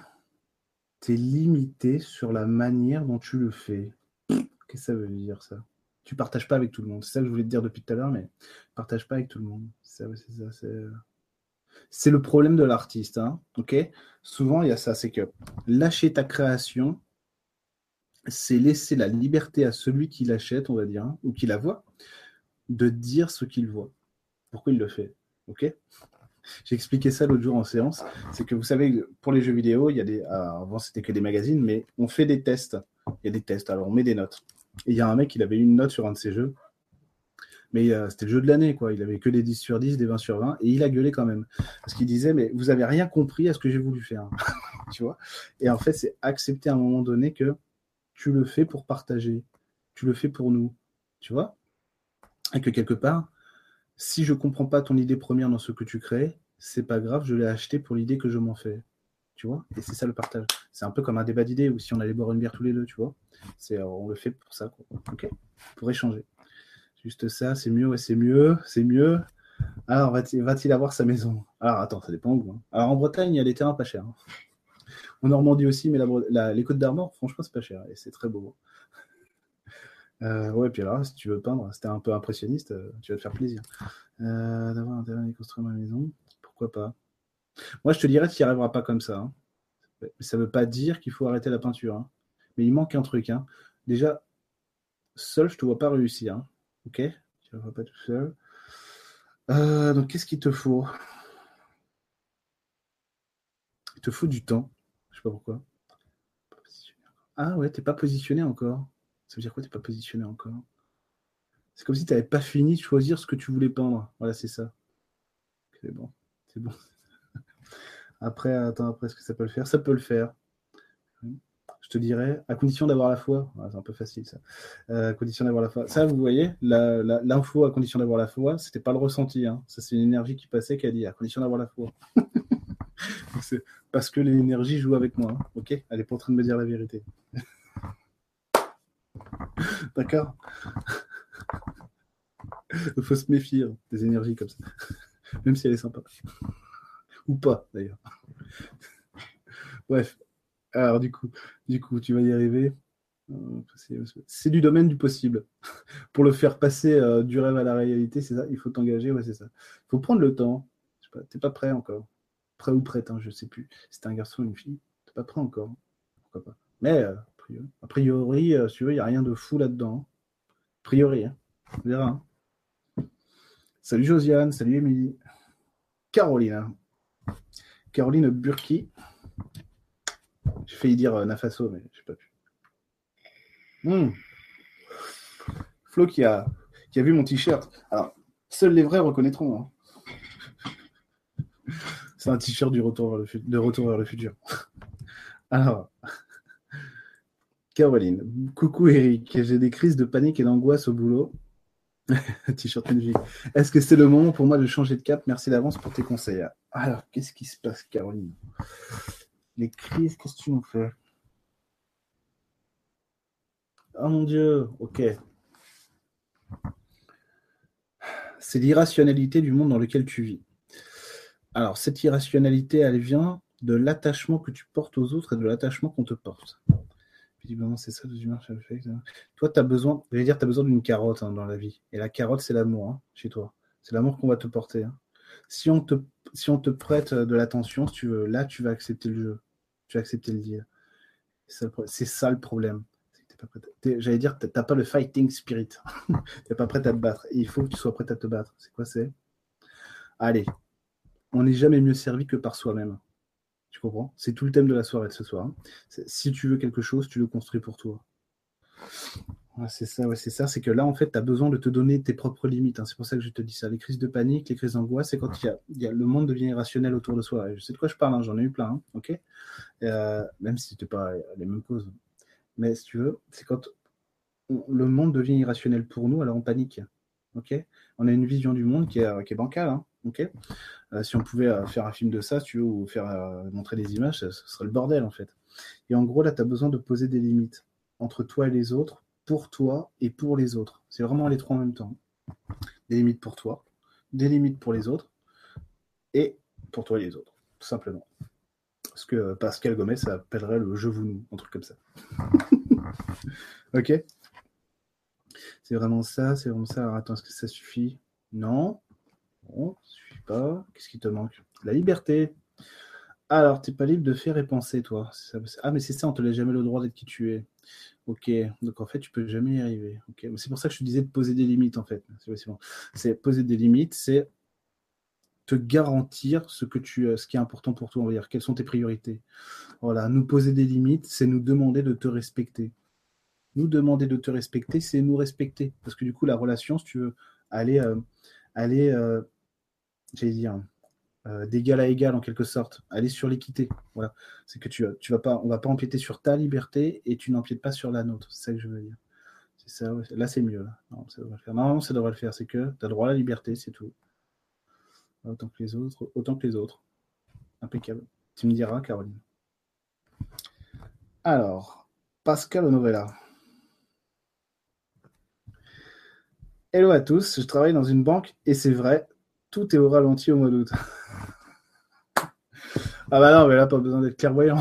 limité sur la manière dont tu le fais. Qu'est-ce que ça veut dire ça? Tu partages pas avec tout le monde. C'est ça que je voulais te dire depuis tout à l'heure, mais partage pas avec tout le monde. C'est le problème de l'artiste. Hein, Souvent, il y a ça, c'est que lâcher ta création, c'est laisser la liberté à celui qui l'achète, on va dire, hein, ou qui la voit, de dire ce qu'il voit. Pourquoi il le fait j'ai expliqué ça l'autre jour en séance. C'est que vous savez, pour les jeux vidéo, il y a des. Ah, avant, c'était que des magazines, mais on fait des tests. Il y a des tests, alors on met des notes. Et il y a un mec, il avait une note sur un de ses jeux. Mais euh, c'était le jeu de l'année, quoi. Il avait que des 10 sur 10, des 20 sur 20, et il a gueulé quand même. Parce qu'il disait, mais vous avez rien compris à ce que j'ai voulu faire. tu vois? Et en fait, c'est accepter à un moment donné que tu le fais pour partager. Tu le fais pour nous. Tu vois? Et que quelque part, si je comprends pas ton idée première dans ce que tu crées, c'est pas grave, je l'ai acheté pour l'idée que je m'en fais. Tu vois? Et c'est ça le partage. C'est un peu comme un débat d'idées ou si on allait boire une bière tous les deux, tu vois C'est on le fait pour ça, quoi. Ok? Pour échanger. Juste ça, c'est mieux, ouais, c'est mieux, c'est mieux. Alors, va-t-il avoir sa maison? Alors, attends, ça dépend. Hein. Alors, en Bretagne, il y a des terrains pas chers. Hein. En Normandie aussi, mais les Côtes d'Armor, franchement, c'est pas cher et c'est très beau. Euh, ouais, puis alors, si tu veux peindre, c'était un peu impressionniste, euh, tu vas te faire plaisir. Euh, d'avoir un terrain et construire ma maison, pourquoi pas Moi, je te dirais, tu n'y arriveras pas comme ça. Hein. Ça ne veut pas dire qu'il faut arrêter la peinture. Hein. Mais il manque un truc. Hein. Déjà, seul, je ne te vois pas réussir. Ok? Tu ne vois pas tout seul. donc, qu'est-ce qu'il te faut? Il te faut du temps. Je ne sais pas pourquoi. Ah ouais, t'es pas positionné encore. Ça veut dire quoi, tu n'es pas positionné encore? C'est comme si tu n'avais pas fini de choisir ce que tu voulais peindre. Voilà, c'est ça. C'est bon. C'est bon. après, attends, après, est-ce que ça peut le faire? Ça peut le faire. Je te dirais, à condition d'avoir la foi. Ah, c'est un peu facile, ça. Euh, à condition d'avoir la foi. Ça, vous voyez, l'info à condition d'avoir la foi, c'était pas le ressenti. Hein. Ça, c'est une énergie qui passait qui a dit à condition d'avoir la foi. parce que l'énergie joue avec moi. Hein. Ok? Elle n'est pas en train de me dire la vérité. D'accord Il faut se méfier hein, des énergies comme ça. Même si elle est sympa. Ou pas, d'ailleurs. Bref. Alors, du coup, du coup, tu vas y arriver. Euh, c'est du domaine du possible. Pour le faire passer euh, du rêve à la réalité, c'est ça. Il faut t'engager, ouais, c'est ça. Il faut prendre le temps. T'es pas prêt encore. Prêt ou prête, hein, je sais plus. Si t'es un garçon ou une fille, t'es pas prêt encore. Pourquoi pas. Mais euh, a priori, si tu veux, il n'y a rien de fou là-dedans. A priori, hein. on verra. Hein. Salut Josiane, salut Émilie. Caroline. Caroline Burki. J'ai failli dire Nafaso, mais je sais pas pu. Hmm. Flo qui a, qui a vu mon t-shirt. Alors, seuls les vrais reconnaîtront. Hein. C'est un t-shirt du retour vers le, de retour vers le futur. Alors, Caroline, coucou Eric, j'ai des crises de panique et d'angoisse au boulot. t-shirt Est-ce que c'est le moment pour moi de changer de cap? Merci d'avance pour tes conseils. Alors, qu'est-ce qui se passe, Caroline? Les crises, qu'est-ce que tu nous fais Oh mon Dieu, ok. C'est l'irrationalité du monde dans lequel tu vis. Alors, cette irrationalité, elle vient de l'attachement que tu portes aux autres et de l'attachement qu'on te porte. Visiblement, c'est ça, Toi, tu as besoin, je dire, tu as besoin d'une carotte hein, dans la vie. Et la carotte, c'est l'amour hein, chez toi. C'est l'amour qu'on va te porter. Hein. Si, on te, si on te prête de l'attention, si tu veux, là, tu vas accepter le jeu. Tu vas accepter le deal. C'est ça le problème. J'allais dire, tu n'as pas le fighting spirit. tu n'es pas prêt à te battre. il faut que tu sois prêt à te battre. C'est quoi c'est? Allez, on n'est jamais mieux servi que par soi-même. Tu comprends? C'est tout le thème de la soirée de ce soir. Hein. Si tu veux quelque chose, tu le construis pour toi. c'est ça, ouais, c'est ça. C'est que là, en fait, tu as besoin de te donner tes propres limites. Hein. C'est pour ça que je te dis ça. Les crises de panique, les crises d'angoisse, c'est quand il y, a, le monde devient irrationnel autour de soi. je sais de quoi je parle, hein. j'en ai eu plein. ok? Euh, même si c'était pas les mêmes causes. Mais si tu veux, c'est quand le monde devient irrationnel pour nous, alors on panique. Ok? On a une vision du monde qui est, qui est bancale. Hein, ok euh, si on pouvait euh, faire un film de ça, tu veux, ou faire euh, montrer des images, ce serait le bordel en fait. Et en gros, là, tu as besoin de poser des limites entre toi et les autres, pour toi et pour les autres. C'est vraiment les trois en même temps. Des limites pour toi, des limites pour les autres, et pour toi et les autres, tout simplement ce que Pascal Gomez appellerait le je vous nous, un truc comme ça. ok C'est vraiment ça, c'est vraiment ça. Alors attends, est-ce que ça suffit? Non. Bon, ça suffit pas. Qu'est-ce qui te manque? La liberté. Alors, tu n'es pas libre de faire et penser, toi. Ah, mais c'est ça, on te laisse jamais le droit d'être qui tu es. Ok, donc en fait, tu peux jamais y arriver. C'est pour ça que je te disais de poser des limites, en fait. C'est poser des limites, c'est te garantir ce, que tu, euh, ce qui est important pour toi, on va dire, quelles sont tes priorités? Voilà, nous poser des limites, c'est nous demander de te respecter. Nous demander de te respecter, c'est nous respecter. Parce que du coup, la relation, si tu veux aller, aller j'allais dire, d'égal à égal en quelque sorte, aller sur l'équité. Voilà, c'est que tu, tu vas pas, on va pas empiéter sur ta liberté et tu n'empiètes pas sur la nôtre. C'est ça que je veux dire. C'est ça, là c'est mieux. Non, ça devrait le faire. Non, ça devrait le faire. C'est que tu as droit à la liberté, c'est tout autant que les autres, autant que les autres. Impeccable. Tu me diras, Caroline. Alors, Pascal Novella. Hello à tous, je travaille dans une banque et c'est vrai, tout est au ralenti au mois d'août. ah bah non, mais là, pas besoin d'être clairvoyant.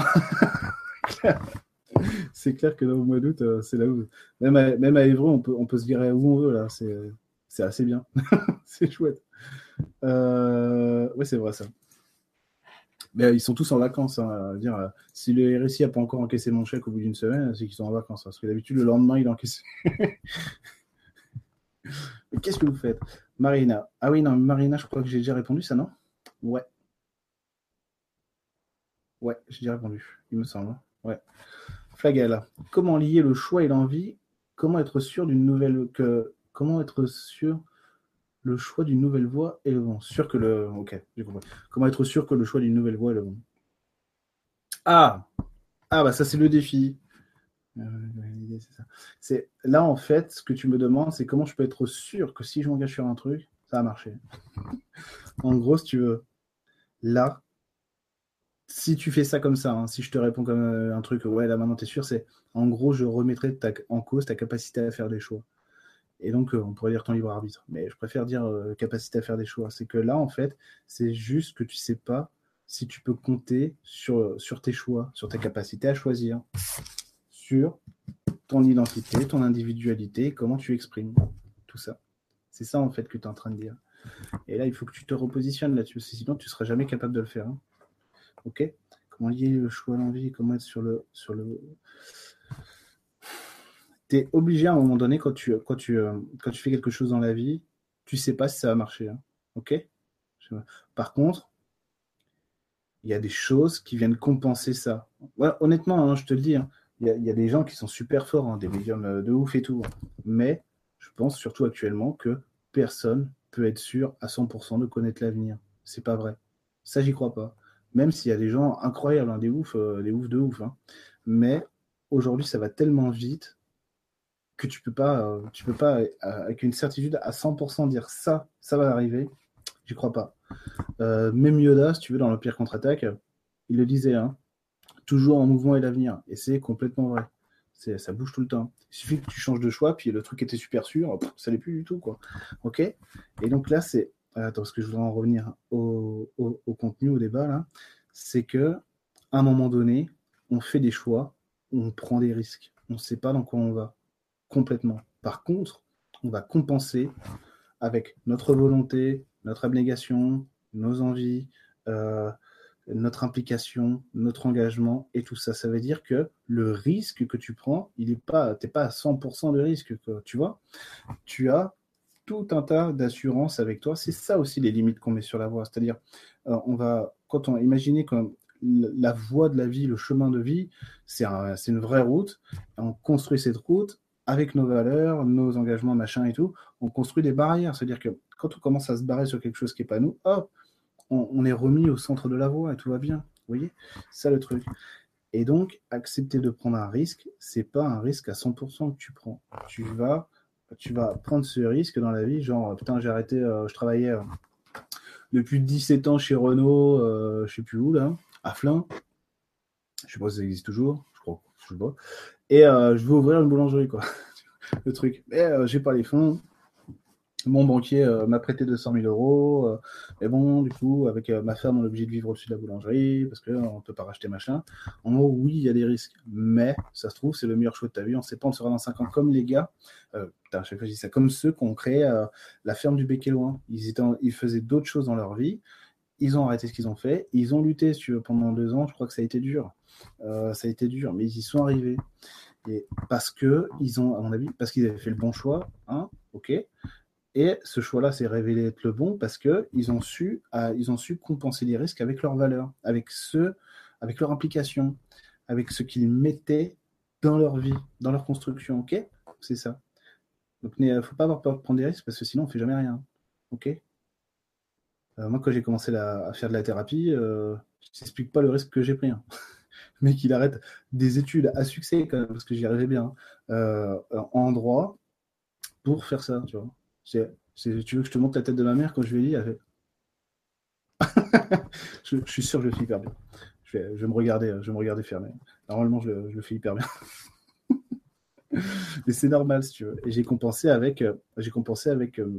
c'est clair que dans le mois d'août, euh, c'est là où. Même à, même à on peut, on peut se virer où on veut, là. C'est assez bien. c'est chouette. Euh, oui, c'est vrai ça. Mais ils sont tous en vacances. Hein, dire, euh, si le RSI n'a pas encore encaissé mon chèque au bout d'une semaine, c'est qu'ils sont en vacances. Parce que d'habitude, le lendemain, il encaisse. Qu'est-ce que vous faites? Marina. Ah oui, non, Marina, je crois que j'ai déjà répondu ça, non? Ouais. Ouais, j'ai déjà répondu, il me semble. Ouais. Flagel. Comment lier le choix et l'envie? Comment être sûr d'une nouvelle que Comment être sûr le choix d'une nouvelle voie est le bon. Sûr que le. Comment être sûr que le choix d'une nouvelle voie est le bon Ah Ah, bah ça, c'est le défi. Euh, c'est là, en fait, ce que tu me demandes, c'est comment je peux être sûr que si je m'engage sur un truc, ça va marcher. en gros, si tu veux, là, si tu fais ça comme ça, hein, si je te réponds comme euh, un truc, ouais, là maintenant t'es sûr, c'est en gros, je remettrai en cause ta capacité à faire des choix. Et donc, on pourrait dire ton libre arbitre. Mais je préfère dire capacité à faire des choix. C'est que là, en fait, c'est juste que tu sais pas si tu peux compter sur, sur tes choix, sur ta capacité à choisir, sur ton identité, ton individualité, comment tu exprimes tout ça. C'est ça en fait que tu es en train de dire. Et là, il faut que tu te repositionnes là-dessus, sinon tu ne seras jamais capable de le faire. Hein. Ok? Comment lier le choix à l'envie Comment être sur le. Sur le... Tu es obligé à un moment donné, quand tu, quand, tu, euh, quand tu fais quelque chose dans la vie, tu sais pas si ça va marcher. Hein. Ok? Par contre, il y a des choses qui viennent compenser ça. honnêtement, hein, je te le dis, il y, a des gens qui sont super forts, des médiums euh, de ouf et tout. Mais je pense surtout actuellement que personne peut être sûr à 100% de connaître l'avenir. C'est pas vrai. Ça, j'y crois pas. Même s'il y a des gens incroyables, hein, des oufs, euh, des oufs de ouf. Hein. Mais aujourd'hui, ça va tellement vite que tu peux pas, euh, tu peux pas euh, avec une certitude à 100% dire ça, ça va arriver. J'y crois pas. même Yoda, si tu veux, dans l'Empire contre-attaque, il le disait, hein, toujours en mouvement et l'avenir. Et c'est complètement vrai ça bouge tout le temps. Il suffit que tu changes de choix, puis le truc était super sûr, ça n'est plus du tout, quoi. Ok? Et donc là, c'est. Attends, parce que je voudrais en revenir au, contenu, au débat, là. C'est que, à un moment donné, on fait des choix, on prend des risques. On ne sait pas dans quoi on va. Complètement. Par contre, on va compenser avec notre volonté, notre abnégation, nos envies, euh, notre implication, notre engagement et tout ça. Ça veut dire que le risque que tu prends, il est pas, t'es pas à 100% de risque, tu vois. Tu as tout un tas d'assurances avec toi. C'est ça aussi les limites qu'on met sur la voie. C'est-à-dire, euh, on va, quand on imagine comme la voie de la vie, le chemin de vie, c'est une vraie route. On construit cette route avec nos valeurs, nos engagements, machin et tout. On construit des barrières. C'est-à-dire que quand on commence à se barrer sur quelque chose qui n'est pas nous, hop, on, est remis au centre de la voie et tout va bien. Vous voyez? C'est ça le truc. Et donc, accepter de prendre un risque, c'est pas un risque à 100% que tu prends. Tu vas, tu vas prendre ce risque dans la vie, genre, putain, j'ai arrêté, euh, je travaillais euh, depuis 17 ans chez Renault, euh, je sais plus où, là, à Flin. Je sais pas si ça existe toujours, je crois, je sais pas. Et je veux ouvrir une boulangerie, quoi. le truc. Mais j'ai pas les fonds, mon banquier euh, m'a prêté 200 000 euros. Euh, mais bon, du coup, avec euh, ma femme, on est obligé de vivre au-dessus de la boulangerie parce qu'on ne peut pas racheter machin. En gros, oui, il y a des risques. Mais ça se trouve, c'est le meilleur choix de ta vie. On ne sait pas, on sera dans 5 ans comme les gars. putain, chaque fois, je dis ça. Comme ceux qui ont créé la ferme du Bec et Loin. Ils, étaient ils faisaient d'autres choses dans leur vie. Ils ont arrêté ce qu'ils ont fait. Ils ont lutté pendant deux ans. Je crois que ça a été dur. ça a été dur, mais ils y sont arrivés. Et parce que ils ont, à mon avis, parce qu'ils avaient fait le bon choix, hein, ok, et ce choix-là s'est révélé être le bon parce qu'ils ont, su, euh, ont su compenser les risques avec leurs valeurs, avec, ce, avec leur implication, avec ce qu'ils mettaient dans leur vie, dans leur construction. Ok? C'est ça. Donc, il ne faut pas avoir peur de prendre des risques parce que sinon, on ne fait jamais rien. Ok? Euh, Moi, quand j'ai commencé à faire de la thérapie, euh, je t'explique pas le risque que j'ai pris. Hein. Mais qu'il arrête des études à succès, quand même, parce que j'y arrivais bien, euh, en droit, pour faire ça, tu vois. Tu veux que je te montre la tête de ma mère quand je vais lire? Elle je, suis sûr que je le fais hyper bien. Je vais, me regarder, je me fermer. Normalement, je, le fais hyper bien. Mais c'est normal, si tu veux. Et j'ai compensé avec, euh, j'ai compensé avec euh,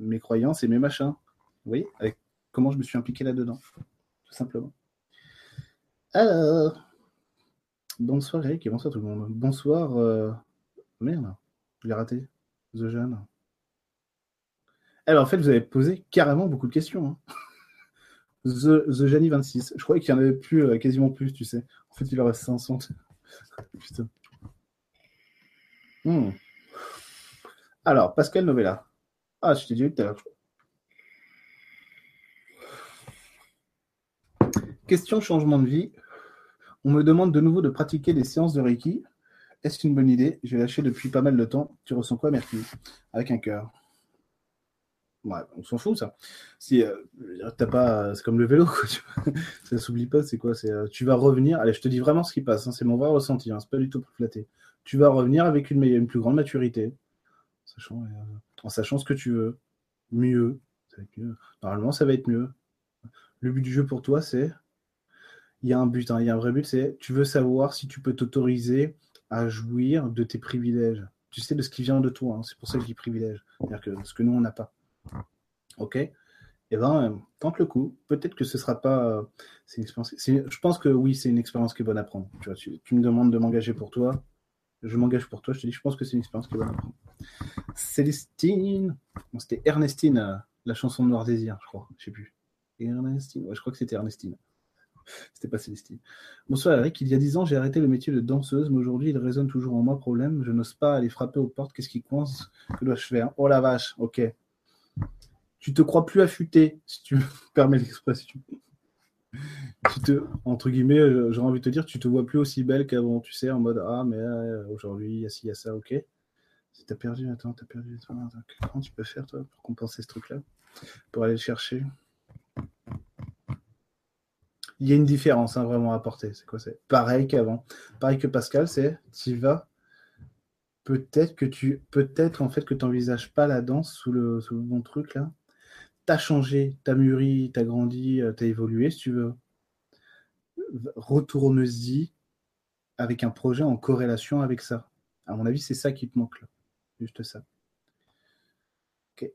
mes croyances et mes machins. Vous voyez? Avec comment je me suis impliqué là-dedans. Tout simplement. Alors, bonsoir Eric et bonsoir tout le monde. Bonsoir. Euh... Merde, je l'ai raté. The Jeanne. Eh ben, en fait, vous avez posé carrément beaucoup de questions. Hein. The, The 26. Je croyais qu'il n'y en avait plus, euh, quasiment plus, tu sais. En fait, il en reste 500. Putain. Hmm. Alors, Pascal Novella. Ah, je t'ai dit tout à l'heure. Question changement de vie. On me demande de nouveau de pratiquer des séances de Reiki. Est-ce une bonne idée? J'ai lâché depuis pas mal de temps. Tu ressens quoi, Mercure? Avec un cœur on s'en fout ça. Si euh, t'as pas, c'est comme le vélo, quoi, ça s'oublie pas. C'est quoi C'est euh, tu vas revenir. Allez, je te dis vraiment ce qui passe. Hein, c'est mon vrai ressenti. Hein, c'est pas du tout pour flatter. Tu vas revenir avec une, une plus grande maturité, sachant, euh, en sachant ce que tu veux, mieux. Normalement, ça va être mieux. Le but du jeu pour toi, c'est il y a un but, hein, il y a un vrai but, c'est tu veux savoir si tu peux t'autoriser à jouir de tes privilèges. tu sais de ce qui vient de toi. hein. C'est pour ça que je dis privilège. C'est-à-dire que ce que nous, on n'a pas. OK Eh ben, euh, tente le coup. Peut-être que ce sera pas. euh, une expérience. Je pense que oui, c'est une expérience qui est bonne à prendre. Tu, me demandes de m'engager pour toi. Je m'engage pour toi. Je te dis, je pense que c'est une expérience qui est bonne à prendre. Célestine. C'était Ernestine, euh, la chanson de Noir Désir, je crois. Je sais plus. Ernestine. Je crois que c'était Ernestine. C'était pas Célestine. Bonsoir Eric, il y a dix ans j'ai arrêté le métier de danseuse, mais aujourd'hui il résonne toujours en moi. Problème, je n'ose pas aller frapper aux portes. Qu'est-ce qui coince? Que dois-je faire? Oh la vache, ok. Tu te crois plus affûté, si tu me permets l'expression. Tu te, entre guillemets, euh, j'aurais envie de te dire, tu te vois plus aussi belle qu'avant, tu sais, en mode Ah, mais euh, aujourd'hui, il y a ci, il y a ça, ok. Si t'as perdu, attends, t'as perdu, attends, comment tu peux faire toi pour compenser ce truc-là Pour aller le chercher? Il y a une différence hein, vraiment à apporter. C'est quoi c'est Pareil qu'avant. Pareil que Pascal, c'est tu vas. Peut-être que tu. Peut-être en fait que tu n'envisages pas la danse sous le, sous bon truc là. T'as changé, t'as mûri, t'as grandi, euh, t'as évolué si tu veux. Retourne-y avec un projet en corrélation avec ça. À mon avis, c'est ça qui te manque là. Juste ça. Ok.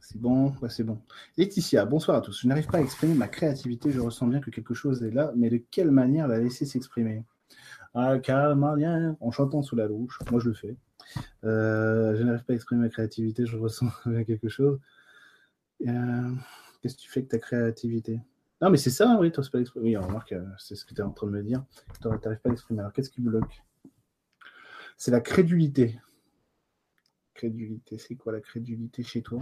C'est bon, c'est bon. Laetitia, bonsoir à tous. Je n'arrive pas à exprimer ma créativité. Je ressens bien que quelque chose est là, mais de quelle manière la laisser s'exprimer? Quelle manière En chantant sous la louche. Moi, je le fais. Euh, je n'arrive pas à exprimer ma créativité. Je ressens quelque chose. Euh, Qu'est-ce que tu fais avec ta créativité? Non, mais c'est ça, oui. Toi, c'est pas l'exprimer. Oui, remarque, euh, c'est ce que tu es en train de me dire. Tu n'arrives pas à l'exprimer. Alors, qu'est-ce qui bloque? C'est la crédulité. Crédulité, c'est quoi la crédulité chez toi?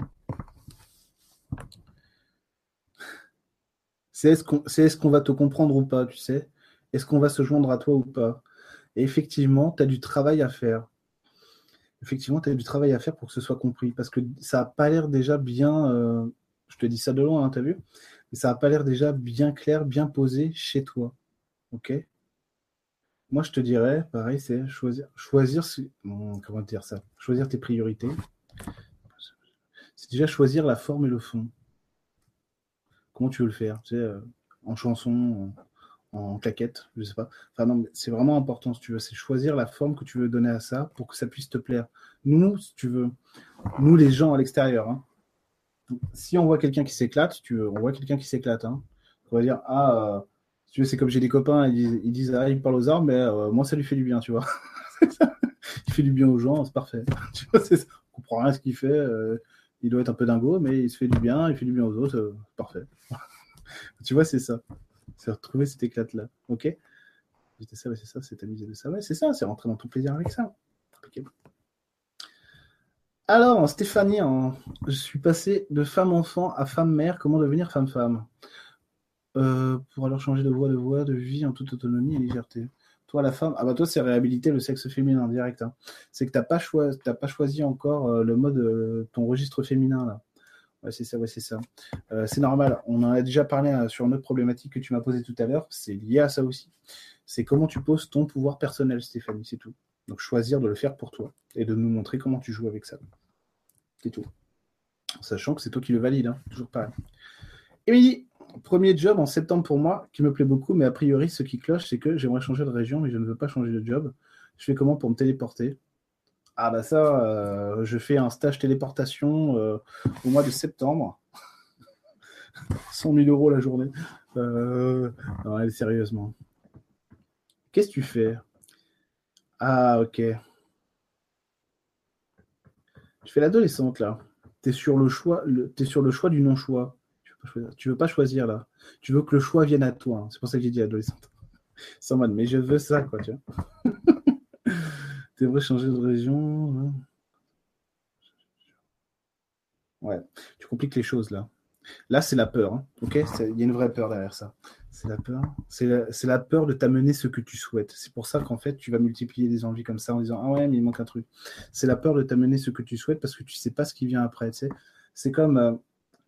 C'est est qu'on va te comprendre ou pas, tu sais? Est-ce qu'on va se joindre à toi ou pas? Et effectivement, tu as du travail à faire. Effectivement, tu as du travail à faire pour que ce soit compris. Parce que ça n'a pas l'air déjà bien. euh, je te dis ça de loin, hein, tu as vu? Mais ça n'a pas l'air déjà bien clair, bien posé chez toi. Ok? Moi, je te dirais, pareil, c'est choisir, choisir hum, comment dire ça? Choisir tes priorités. C'est déjà choisir la forme et le fond. Comment tu veux le faire? Tu sais, euh, En chanson, en claquette, je sais pas. Enfin, non, c'est vraiment important si tu veux. C'est choisir la forme que tu veux donner à ça pour que ça puisse te plaire. Nous, si tu veux, nous les gens à l'extérieur, hein, si on voit quelqu'un qui s'éclate, tu on voit quelqu'un qui s'éclate, hein, on va dire Ah, euh, si tu veux, c'est comme j'ai des copains, ils disent, ils disent Ah, il parle aux arbres, mais euh, moi, ça lui fait du bien, tu vois. il fait du bien aux gens, c'est parfait. tu vois. On comprend rien ce qu'il fait. euh, il doit être un peu dingo, mais il se fait du bien, il fait du bien aux autres, parfait. tu vois, c'est ça. C'est retrouver cette éclate-là. Ok C'était ça, c'est ça, c'est t'amuser de ça. C'est ça, c'est rentrer dans ton plaisir avec ça. Alors, Stéphanie, hein, je suis passé de femme-enfant à femme-mère. Comment devenir femme-femme? Euh, Pour alors changer de voie, de voie, de vie en toute autonomie et légèreté. Toi, la femme, ah bah toi, c'est réhabiliter le sexe féminin direct. hein. C'est que t'as pas choisi, t'as pas choisi encore euh, le mode, euh, ton registre féminin là. Ouais, c'est ça, c'est ça. Euh, c'est normal. On en a déjà parlé euh, sur une autre problématique que tu m'as posée tout à l'heure. C'est lié à ça aussi. C'est comment tu poses ton pouvoir personnel, Stéphanie, c'est tout. Donc choisir de le faire pour toi et de nous montrer comment tu joues avec ça. C'est tout. Sachant que c'est toi qui le valide, hein, toujours pareil. Émilie, premier job en septembre pour moi, qui me plaît beaucoup, mais a priori, ce qui cloche, c'est que j'aimerais changer de région, mais je ne veux pas changer de job. Je fais comment pour me téléporter? Ah bah ça, euh, je fais un stage téléportation euh, au mois de septembre. 100 000 euros la journée. Euh, non, allez, sérieusement. Qu'est-ce que tu fais? Ah, ok. Tu fais l'adolescente là. Tu es sur le choix, es sur le choix du non-choix. Tu veux pas choisir, tu veux pas choisir là. Tu veux que le choix vienne à toi. hein. C'est pour ça que j'ai dit adolescente. En mode, mais je veux ça, quoi, tu vois. aimerais changer de région. hein. Ouais, tu compliques les choses là. Là, c'est la peur. hein. Ok, il y a une vraie peur derrière ça. C'est la peur. C'est la, peur de t'amener ce que tu souhaites. C'est pour ça qu'en fait, tu vas multiplier des envies comme ça en disant ah ouais, mais il manque un truc. C'est la peur de t'amener ce que tu souhaites parce que tu sais pas ce qui vient après. C'est comme euh,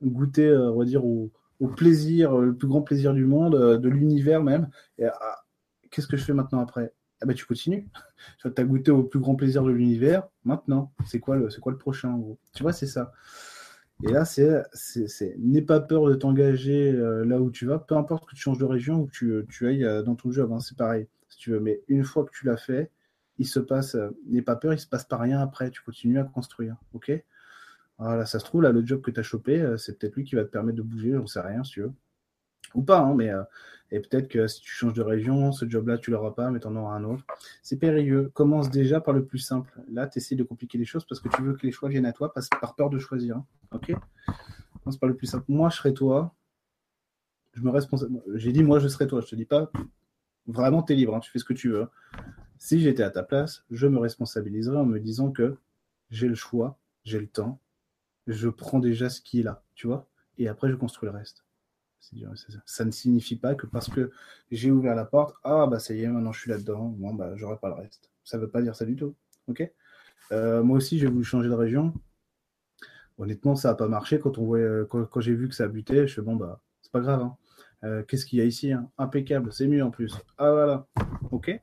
goûter, euh, on va dire, au, plaisir, euh, le plus grand plaisir du monde, de l'univers même. Ah, qu'est-ce que je fais maintenant après? Ah ben tu continues. Tu as goûté au plus grand plaisir de l'univers. Maintenant, c'est quoi le, quoi le prochain en gros? Tu vois, c'est ça. Et là, c'est, n'aie pas peur de t'engager euh, là où tu vas, peu importe que tu changes de région ou que tu, ailles euh, dans ton job, hein, c'est pareil, tu veux. Mais une fois que tu l'as fait, il se passe, euh, n'aie pas peur, il se passe pas rien après, tu continues à construire, ok? Voilà, ça se trouve, là, le job que tu as chopé, c'est peut-être lui qui va te permettre de bouger, on sait rien, si tu veux. Ou pas, hein, mais euh, et peut-être que si tu changes de région, ce job-là, tu l'auras pas, mais tu en auras un autre. C'est périlleux. Commence déjà par le plus simple. Là, tu essaies de compliquer les choses parce que tu veux que les choix viennent à toi parce, par peur de choisir. Hein. Ok? Commence par le plus simple. Moi, je serais toi. Je me. J'ai dit, moi, je serais toi. Je te dis pas. Vraiment, tu es libre. Hein. Tu fais ce que tu veux. Si j'étais à ta place, je me responsabiliserais en me disant que j'ai le choix, j'ai le temps, je prends déjà ce qui est là, tu vois, et après je construis le reste. Ça. ne signifie pas que parce que j'ai ouvert la porte, ah bah ça y est, maintenant je suis là-dedans, bon bah j'aurai pas le reste. Ça veut pas dire ça du tout. Ok? Euh, Moi aussi j'ai voulu changer de région. Honnêtement, ça n'a pas marché. Quand on voit, quand, j'ai vu que ça butait, je fais bon bah c'est pas grave. Hein. Euh, qu'est-ce qu'il y a ici hein? Impeccable, c'est mieux en plus. Ah voilà. Ok.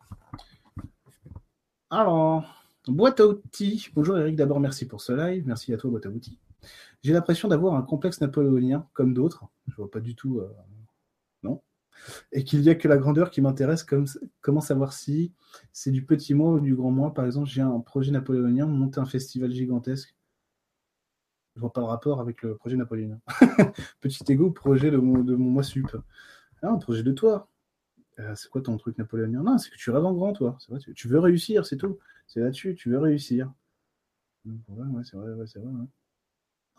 Alors, boîte à outils. Bonjour Eric, d'abord merci pour ce live. Merci à toi, boîte à outils. J'ai l'impression d'avoir un complexe napoléonien, comme d'autres. Je vois pas du tout. Euh, non. Et qu'il n'y a que la grandeur qui m'intéresse. Comme, comment savoir si c'est du petit mot ou du grand moi Par exemple, j'ai un projet napoléonien, monter un festival gigantesque. Je vois pas le rapport avec le projet napoléonien. Petit ego, projet de mon, moi sup. Ah, un projet de toi. Euh, c'est quoi ton truc napoléonien? Non, c'est que tu rêves en grand, toi. Vrai, tu, veux réussir, c'est tout. C'est là-dessus, tu veux réussir. Ouais, c'est vrai, c'est vrai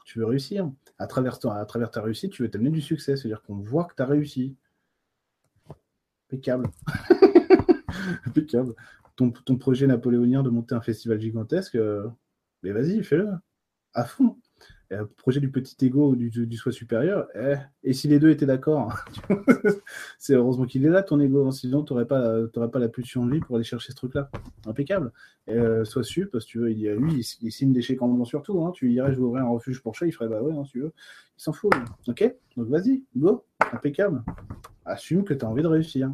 tu veux réussir. À travers, à travers ta réussite, tu veux t'amener du succès. C'est-à-dire qu'on voit que tu as réussi. Impeccable. Impeccable. Ton, ton, projet napoléonien de monter un festival gigantesque, euh, mais vas-y, fais-le. À fond. Euh, projet du petit ego du, du, soi supérieur, eh, et si les deux étaient d'accord, c'est heureusement qu'il est là ton ego, hein, sinon tu n'aurais pas, pas la pulsion de vie pour aller chercher ce truc-là. Impeccable. Euh, sois sup, parce que tu veux, il, lui, il, signe des chèques en surtout. Hein. Tu irais, je ouvrir un refuge pour chat, il ferait bah ouais, hein, tu veux. Il s'en fout. Ok? Donc vas-y, go, impeccable. Assume que tu as envie de réussir.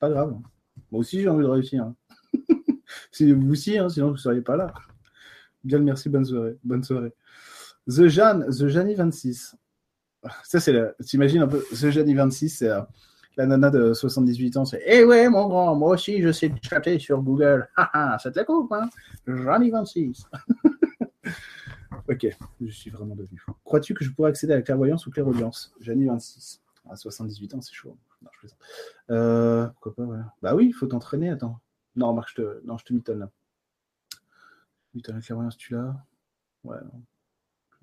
Pas grave. Moi aussi, j'ai envie de réussir. si vous aussi, sinon vous ne seriez pas là. Bien, merci, bonne soirée. Bonne soirée. The Jeanne, The Jeannie 26. Ça, c'est la... T'imagines un peu, The Jeannie 26, c'est euh, la nana de 78 ans. C'est Eh ouais, mon grand, moi aussi, je sais chatter sur Google. Ça te la coupe, hein Jeannie 26. ok, je suis vraiment devenu fou. Crois-tu que je pourrais accéder à la clairvoyance ou clairaudience? Jeannie 26. À 78 ans, c'est chaud. Non, je plaisante. Euh, pourquoi pas, ouais. Bah oui, il faut t'entraîner, attends. Non, Marc, je te, non, je te mitonne là. Putain, la clairvoyance, tu l'as? Ouais, non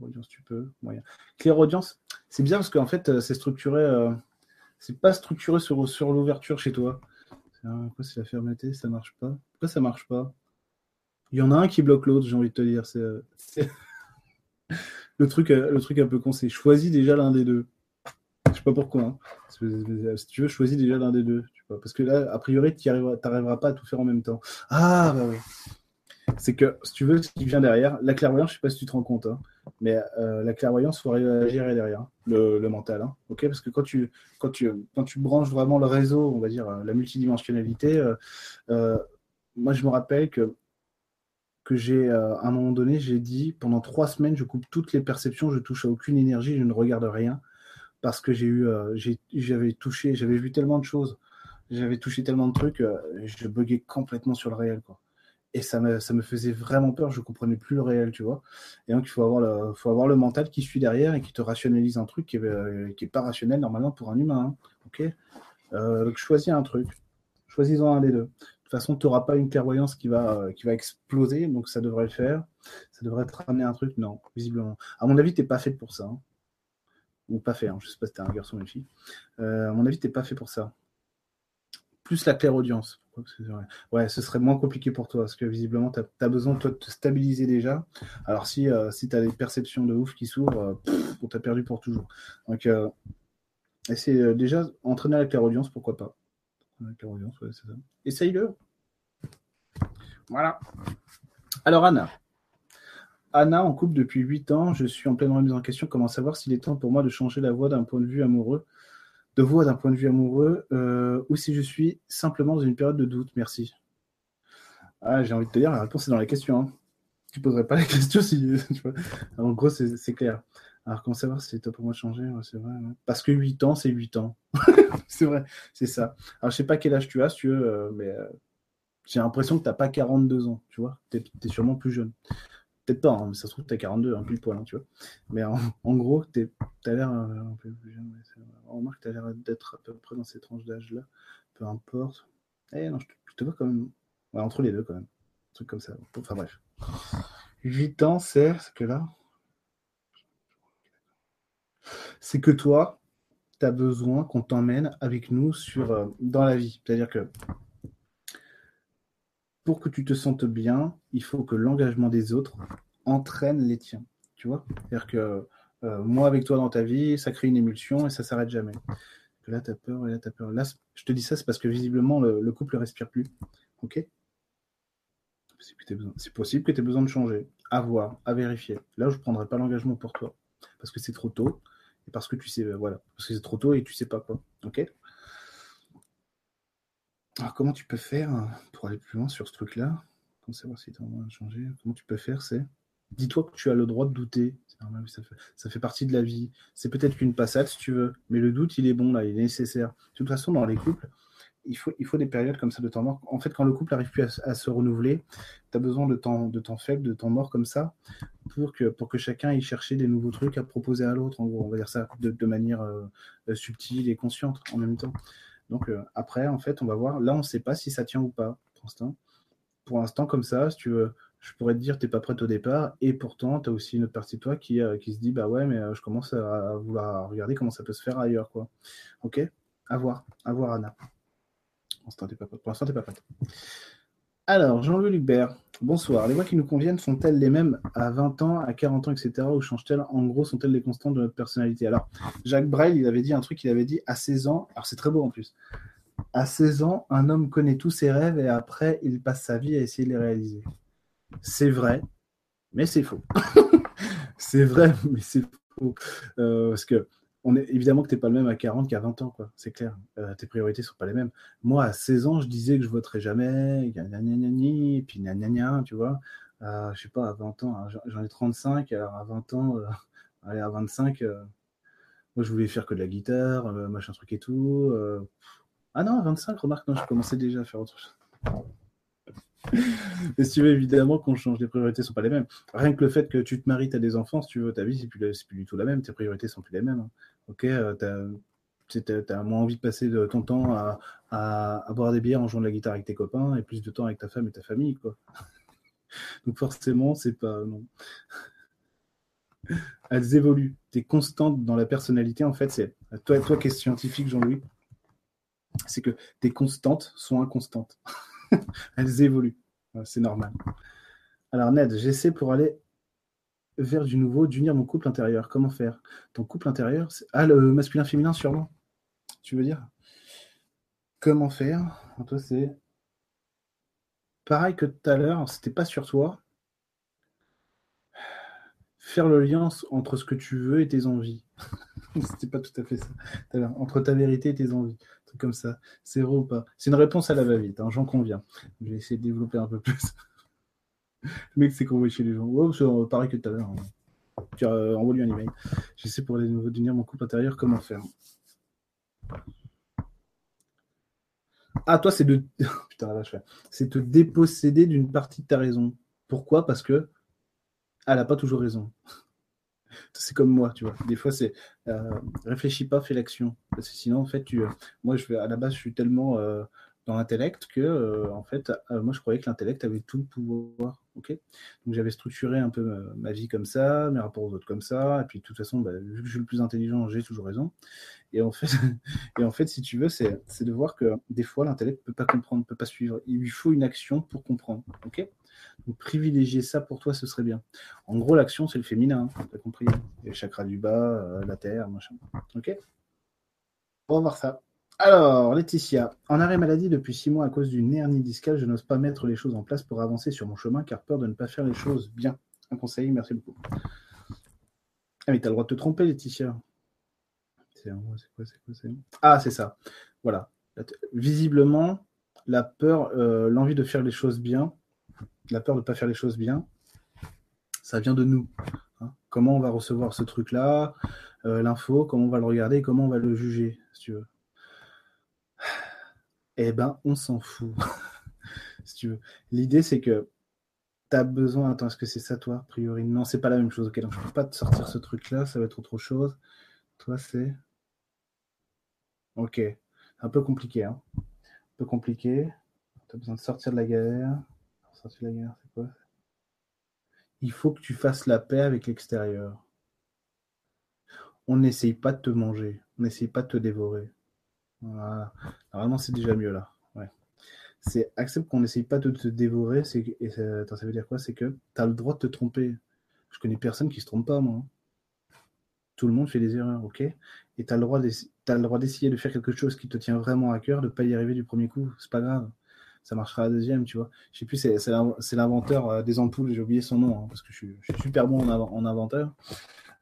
audience, tu peux. Moyen. audience, c'est bien parce qu'en fait, euh, c'est structuré. Euh, c'est pas structuré sur, l'ouverture chez toi. Quoi, c'est la fermeté Ça marche pas? Pourquoi ça marche pas? Il y en a un qui bloque l'autre, j'ai envie de te dire. C'est, euh, le, truc, le truc un peu con, c'est choisis déjà l'un des deux. Je sais pas pourquoi. Hein. Si tu veux, choisis déjà l'un des deux. Parce que là, a priori, tu n'arriveras pas à tout faire en même temps. Ah, bah oui c'est que, si tu veux, ce qui vient derrière, la clairvoyance, je sais pas si tu te rends compte, hein, mais euh, la clairvoyance, il faut gérer derrière le, mental. Hein, Parce que quand tu, quand, tu, quand tu branches vraiment le réseau, on va dire euh, la multidimensionnalité, euh, moi je me rappelle que, que j'ai, à un moment donné, j'ai dit pendant trois semaines, je coupe toutes les perceptions, je touche à aucune énergie, je ne regarde rien, parce que j'ai eu, j'avais touché, j'avais vu tellement de choses, j'avais touché tellement de trucs, je buguais complètement sur le réel. Quoi et ça me, ça me faisait vraiment peur, je comprenais plus le réel, tu vois. Et donc, il faut avoir, le, faut avoir le mental qui suit derrière et qui te rationalise un truc qui n'est euh, pas rationnel normalement pour un humain. Hein. euh, donc, choisis un truc. Choisis-en un des deux. De toute façon, tu n'auras pas une clairvoyance qui va, euh, qui va exploser, donc ça devrait le faire. Ça devrait te ramener un truc, non, visiblement. À mon avis, tu n'es pas fait pour ça. Hein. Ou pas fait, hein. je ne sais pas si tu un garçon ou une fille. à mon avis, tu n'es pas fait pour ça. Plus la clairaudience. Ouais, ce serait moins compliqué pour toi parce que visiblement, tu as, besoin de te stabiliser déjà. Alors, si, euh, si tu as des perceptions de ouf qui s'ouvrent, euh, on t'a perdu pour toujours. Donc, euh, déjà entraîner avec la audience, pourquoi pas. Essaye-le. Voilà. Alors, Anna. Anna, en couple depuis 8 ans, je suis en pleine remise en question. Comment savoir s'il est temps pour moi de changer la voie d'un point de vue amoureux? De voix d'un point de vue amoureux euh, ou si je suis simplement dans une période de doute Merci. Ah, j'ai envie de te dire, la réponse est dans la question. Hein. Tu ne poserais pas la question si. En gros, c'est clair. Alors, comment savoir si c'est pour moi de changer C'est vrai. Parce que 8 ans, c'est 8 ans. c'est vrai, c'est ça. Alors, je sais pas quel âge tu as, si tu veux, euh, mais J'ai l'impression que tu n'as pas 42 ans, tu vois. Tu es, sûrement plus jeune. Peut-être pas, hein, mais ça se trouve, tu as 42, un pile poil, hein, tu vois. Mais en, gros, tu as l'air euh. On remarque que tu as l'air d'être à peu près dans ces tranches d'âge-là. Peu importe. Eh non, je te, vois quand même. entre les deux, quand même. Un truc comme ça. Enfin bref. 8 ans, c'est ce que là. C'est que toi, tu as besoin qu'on t'emmène avec nous sur, euh, dans la vie. C'est-à-dire que pour que tu te sentes bien, il faut que l'engagement des autres entraîne les tiens. Tu vois? C'est-à-dire que euh, moi, avec toi dans ta vie, ça crée une émulsion et ça s'arrête jamais. là, tu as peur et là, tu as peur. Là, je te dis ça, c'est parce que visiblement, le, couple ne respire plus. Ok? C'est possible que tu aies besoin de changer. À voir, à vérifier. Là, je ne prendrai pas l'engagement pour toi. Parce que c'est trop tôt. Et parce que tu sais, euh, voilà. Parce que c'est trop tôt et tu sais pas quoi. Ok? Alors, comment tu peux faire euh, pour aller plus loin sur ce truc-là? Comment si tu as changer? Comment tu peux faire C'est dis-toi que tu as le droit de douter. Normal, ça, fait, partie de la vie. C'est peut-être qu'une passade si tu veux, mais le doute, il est bon là, il est nécessaire. De toute façon, dans les couples, il faut, des périodes comme ça de temps mort. En fait, quand le couple n'arrive plus à, se renouveler, tu as besoin de temps, de temps faible, de temps mort comme ça, pour que, pour que chacun ait cherché des nouveaux trucs à proposer à l'autre. En gros, on va dire ça de, manière euh, subtile et consciente en même temps. Donc euh, après, en fait, on va voir. Là, on ne sait pas si ça tient ou pas pour l'instant. Pour l'instant, comme ça, si tu veux, je pourrais te dire, tu n'es pas prête au départ. Et pourtant, tu as aussi une autre partie de toi qui, euh, qui se dit, bah ouais, mais euh, je commence à, vouloir regarder comment ça peut se faire ailleurs. quoi. Ok? À voir. À voir, Anna. Pour l'instant, tu n'es pas prête. Alors, Jean-Louis Lucbert, bonsoir. Les voix qui nous conviennent sont-elles les mêmes à 20 ans, à 40 ans, etc. Ou changent-elles En gros, sont-elles les constantes de notre personnalité? Alors, Jacques Brel, il avait dit un truc, il avait dit à 16 ans, alors c'est très beau en plus, à 16 ans, un homme connaît tous ses rêves et après, il passe sa vie à essayer de les réaliser. C'est vrai, mais c'est faux. c'est vrai, mais c'est faux. Euh, parce que on est, évidemment que tu n'es pas le même à 40 qu'à 20 ans, quoi. C'est clair. Euh, tes priorités ne sont pas les mêmes. Moi, à 16 ans, je disais que je voterais jamais, et puis gna tu vois. Euh, je sais pas, à 20 ans, hein, j'en ai 35, alors à 20 ans, euh, allez, à 25, euh, moi je voulais faire que de la guitare, machin truc et tout. Ah non, à 25, remarque, non, je commençais déjà à faire autre chose. Mais si tu veux, évidemment qu'on change, les priorités ne sont pas les mêmes. Rien que le fait que tu te maries, tu as des enfants, si tu veux, ta vie, c'est plus, plus du tout la même, tes priorités sont plus les mêmes. Hein. Ok, euh, tu as, moins envie de passer ton temps à, boire des bières en jouant de la guitare avec tes copains et plus de temps avec ta femme et ta famille, quoi. Donc forcément, c'est pas. Elles évoluent. Tu es constante dans la personnalité, en fait, c'est toi, toi qui es scientifique, Jean-Louis, c'est que tes constantes sont inconstantes. Elles évoluent. C'est normal. Alors Ned, j'essaie pour aller vers du nouveau, d'unir mon couple intérieur. Comment faire? Ton couple intérieur, ah le masculin-féminin sûrement. Tu veux dire? Comment faire? Toi c'est pareil que tout à l'heure. C'était pas sur toi. Faire le lien entre ce que tu veux et tes envies. C'était pas tout à fait ça. Entre ta vérité et tes envies comme ça. C'est vrai ou pas C'est une réponse à la va-vite, hein, j'en conviens. Je vais essayer de développer un peu plus. Le mec s'est convoqué chez les gens. Ouais, c'est pareil que tout à l'heure. Hein. Tu euh, lui un email. J'essaie pour aller devenir mon couple intérieur, comment faire Ah, toi, c'est de. Putain, là, je C'est te déposséder d'une partie de ta raison. Pourquoi? Parce que elle n'a pas toujours raison c'est comme moi, tu vois. Des fois, c'est euh, réfléchis pas, fais l'action. Parce que sinon, en fait, tu, euh, moi, je vais, à la base, je suis tellement euh, dans l'intellect que, en fait, moi, je croyais que l'intellect avait tout le pouvoir. Ok? Donc, j'avais structuré un peu ma, vie comme ça, mes rapports aux autres comme ça. Et puis, de toute façon, bah, vu que je suis le plus intelligent, j'ai toujours raison. Et en fait, et en fait si tu veux, c'est de voir que des fois, l'intellect peut pas comprendre, peut pas suivre. Il lui faut une action pour comprendre. Ok? Donc privilégier ça pour toi, ce serait bien. En gros, l'action, c'est le féminin, hein, tu as compris. Les chakras du bas, euh, la terre, machin. Ok? On va voir ça. Alors, Laetitia, en arrêt maladie depuis six mois à cause d'une hernie discale, je n'ose pas mettre les choses en place pour avancer sur mon chemin car peur de ne pas faire les choses bien. Un conseil, merci beaucoup. Ah mais t'as le droit de te tromper, Laetitia. Ah, c'est ça. Voilà. Visiblement, la peur, euh, l'envie de faire les choses bien, la peur de ne pas faire les choses bien, ça vient de nous. Hein. Comment on va recevoir ce truc-là, euh, l'info, comment on va le regarder, comment on va le juger, si tu veux. Eh ben, on s'en fout. si. L'idée, c'est que tu as besoin. Attends, est-ce que c'est ça, toi, a priori? Non, c'est pas la même chose. Ok, donc je peux pas te sortir ce truc-là, ça va être autre chose. Toi, c'est. Ok. Un peu compliqué, hein. Un peu compliqué. Tu as besoin de sortir de la galère. Il faut que tu fasses la paix avec l'extérieur. On n'essaye pas de te manger. On n'essaye pas de te dévorer. Voilà. Normalement, c'est déjà mieux là. Ouais. C'est accepte qu'on n'essaye pas de te dévorer. C'est, et ça, ça veut dire quoi? C'est que tu as le droit de te tromper. Je connais personne qui se trompe pas, moi. Tout le monde fait des erreurs, ok? Et tu as le droit d'essayer de faire quelque chose qui te tient vraiment à cœur, de ne pas y arriver du premier coup. C'est pas grave. Ça marchera la deuxième, tu vois. Je sais plus, c'est l'inventeur euh, des ampoules, j'ai oublié son nom, hein, parce que je suis, super bon en, inventeur.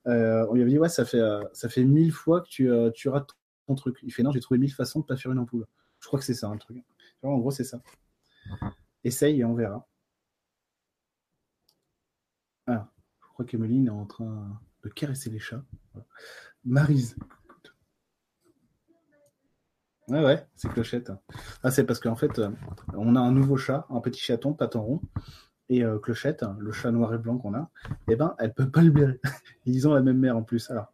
Euh, on lui avait dit, ouais, ça fait, euh, ça fait mille fois que tu, tu rates ton truc. Il fait, non, j'ai trouvé mille façons de pas faire une ampoule. Je crois que c'est ça, un truc. en gros, c'est ça. Essaye et on verra. Alors, je crois qu'Emeline est en train de caresser les chats. Marise. Ouais, ouais, c'est Clochette. Ah, c'est parce qu'en fait, euh, on a un nouveau chat, un petit chaton, patin rond. Et euh, Clochette, le chat noir et blanc qu'on a, eh ben, elle peut pas le blairer. Ils ont la même mère en plus. Alors,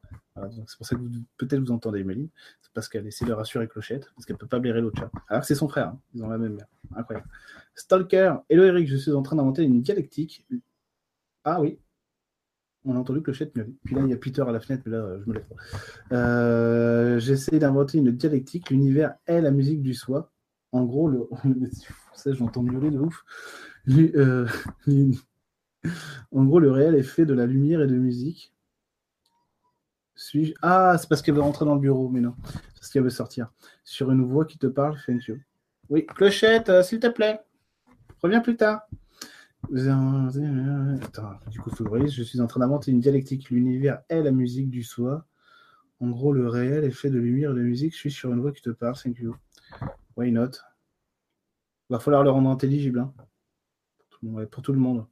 c'est pour ça que peut-être vous entendez Mélie. C'est parce qu'elle essaie de rassurer Clochette, parce qu'elle peut pas blairer l'autre chat. Alors que c'est son frère, hein. ils ont la même mère. Incroyable. Stalker, hello Eric, je suis en train d'inventer une dialectique. Ah oui, on a entendu Clochette Puis là, il y a Peter à la fenêtre, mais là, je me lève euh, J'essaie d'inventer une dialectique. L'univers est la musique du soi. En gros, le... ça, j'entends de ouf. Euh, en gros, le réel est fait de la lumière et de musique. Ah, c'est parce qu'elle veut rentrer dans le bureau, mais non. C'est parce qu'elle veut sortir. Sur une voix qui te parle, thank. Oui, Clochette, euh, s'il te plaît. Reviens plus tard. Attends, du coup, je suis en train d'inventer une dialectique. L'univers est la musique du soi. En gros, le réel est fait de lumière et de musique. Je suis sur une voix qui te parle. Thank you. Why not? Va falloir le rendre intelligible. Hein. Pour, tout le monde.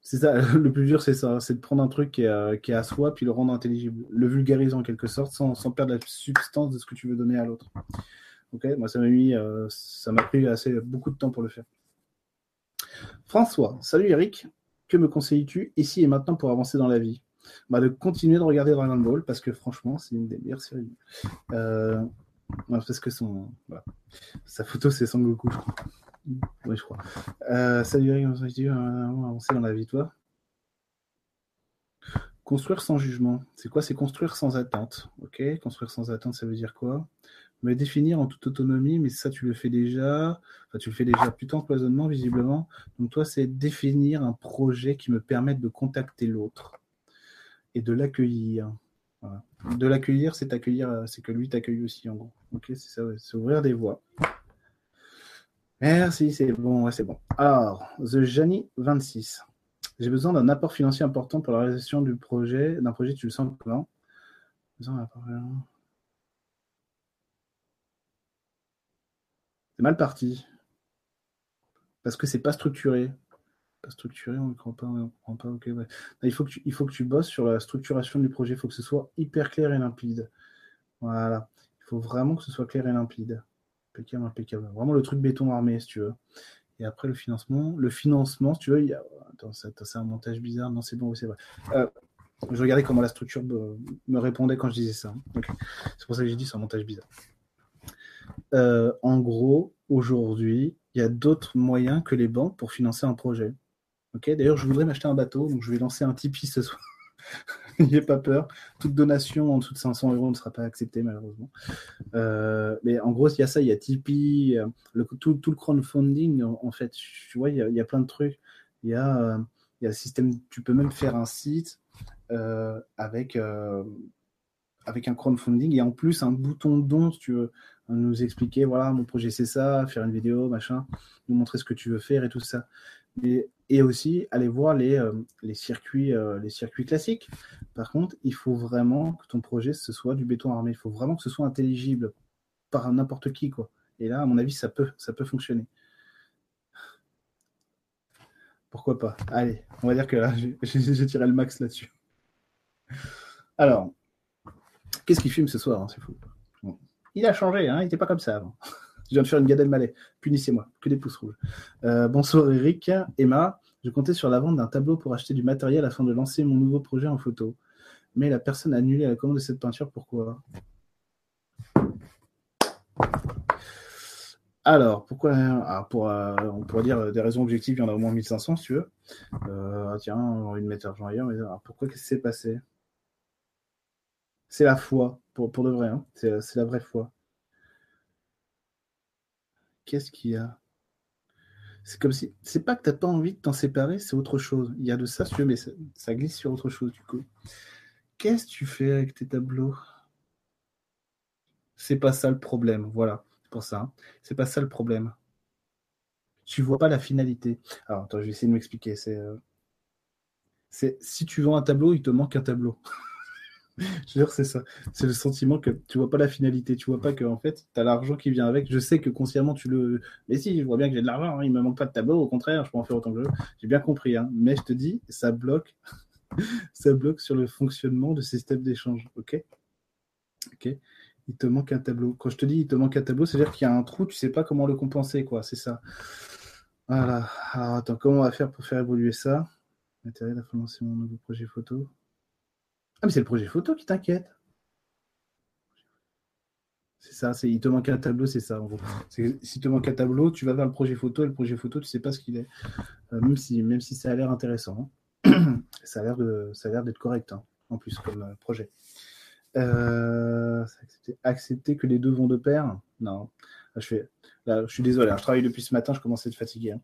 C'est ça, le plus dur, c'est ça. C'est de prendre un truc qui est, à, soi, puis le rendre intelligible. Le vulgariser en quelque sorte, sans, perdre la substance de ce que tu veux donner à l'autre. Ok, moi, ça m'a euh, pris beaucoup de temps pour le faire. François, salut Eric, que me conseilles-tu ici et maintenant pour avancer dans la vie? Bah, De continuer de regarder Dragon Ball parce que franchement, c'est une des meilleures séries. Euh, parce que sa photo, c'est Son Goku, je crois. Oui, je crois. Euh, salut Eric, va avancer dans la vie, toi Construire sans jugement. C'est quoi? C'est construire sans attente. Ok Construire sans attente, ça veut dire quoi? Me définir en toute autonomie, mais ça, tu le fais déjà. Enfin, tu le fais déjà plutôt en cloisonnement, visiblement. Donc, toi, c'est définir un projet qui me permette de contacter l'autre et de l'accueillir. De l'accueillir, c'est accueillir, c'est que lui t'accueille aussi, en gros. Ok, c'est ça, c'est ouvrir des voies. Merci, c'est bon, c'est bon. Alors, The Jani 26. J'ai besoin d'un apport financier important pour la réalisation du projet, d'un projet, tu le sens comment Besoin d'un apport C'est mal parti. Parce que c'est pas structuré. Pas structuré, on ne comprend pas. On comprend pas ok, il, faut que tu, il faut que tu bosses sur la structuration du projet. Il faut que ce soit hyper clair et limpide. Voilà. Il faut vraiment que ce soit clair et limpide. Impeccable, impeccable. Vraiment le truc béton armé, si tu veux. Et après, le financement. Le financement, si tu veux, il y a... Attends, c'est un montage bizarre. Non, c'est bon, c'est vrai. Euh, je regardais comment la structure me répondait quand je disais ça. C'est pour ça que j'ai dit c'est un montage bizarre. Euh, en gros, aujourd'hui, il y a d'autres moyens que les banques pour financer un projet. D'ailleurs, je voudrais m'acheter un bateau, donc je vais lancer un Tipeee ce soir. N'ayez pas peur. Toute donation en dessous de 500 euros ne sera pas acceptée, malheureusement. Euh, mais en gros, il y a ça, il y a Tipeee, euh, tout, le crowdfunding, en, fait. Tu vois, il y, a, plein de trucs. Il y a, il y a le système, tu peux même faire un site avec, avec un crowdfunding et en plus un bouton don, si tu veux nous expliquer, voilà, mon projet c'est ça, faire une vidéo, machin, nous montrer ce que tu veux faire et tout ça. et aussi aller voir les, euh, circuits, euh, les circuits classiques. Par contre, il faut vraiment que ton projet ce soit du béton armé. Il faut vraiment que ce soit intelligible par n'importe qui, quoi. Et là, à mon avis, ça peut, ça peut fonctionner. Pourquoi pas? Allez, on va dire que là, j'ai tiré le max là-dessus. Alors, qu'est-ce qu'il filme ce soir hein, C'est fou. Il a changé, hein, il n'était pas comme ça avant. Je viens de faire une Gad Elmaleh. Punissez-moi. Que des pouces rouges. Euh, bonsoir Eric. Emma, je comptais sur la vente d'un tableau pour acheter du matériel afin de lancer mon nouveau projet en photo. Mais la personne a annulé la commande de cette peinture. Pourquoi? Alors, pourquoi ah, pour, euh, On pourrait dire des raisons objectives, il y en a au moins 1500 si tu veux. Euh, tiens, on a envie de mettre l'argent ailleurs. Mais, pourquoi Qu'est-ce qui s'est passé? C'est la foi, pour, pour de vrai. Hein. C'est la vraie foi. Qu'est-ce qu'il y a? C'est comme si. C'est pas que tu n'as pas envie de t'en séparer, c'est autre chose. Il y a de ça, mais ça, glisse sur autre chose du coup. Qu'est-ce que tu fais avec tes tableaux? C'est pas ça le problème, voilà. C'est pour ça. Hein. C'est pas ça le problème. Tu vois pas la finalité. Alors, attends, je vais essayer de m'expliquer. C'est. Euh, c'est si tu vends un tableau, il te manque un tableau. je veux dire, c'est ça. C'est le sentiment que tu vois pas la finalité. Tu vois pas que, en fait, tu as l'argent qui vient avec. Je sais que consciemment, tu le. Mais si, je vois bien que j'ai de l'argent. Hein. Il me manque pas de tableau. Au contraire, je peux en faire autant que je veux. J'ai bien compris. Hein. Mais je te dis, ça bloque. ça bloque sur le fonctionnement de ces steps d'échange. OK? OK? Il te manque un tableau. Quand je te dis il te manque un tableau, c'est-à-dire qu'il y a un trou, tu sais pas comment le compenser, quoi. C'est ça. Voilà. Alors attends, comment on va faire pour faire évoluer ça? Matériel, à mon nouveau projet photo. Ah, mais c'est le projet photo qui t'inquiète. C'est ça, c'est il te manque un tableau, c'est ça en gros. Si te manque un tableau, tu vas vers le projet photo et le projet photo, tu sais pas ce qu'il est. Euh, même, si, même si ça a l'air intéressant. Hein. ça a l'air de ça a l'air d'être correct hein, en plus comme euh, projet. Euh, accepter, que les deux vont de pair? Non. je, fais, là, je suis désolé, hein, je travaille depuis ce matin, je commence à être fatigué.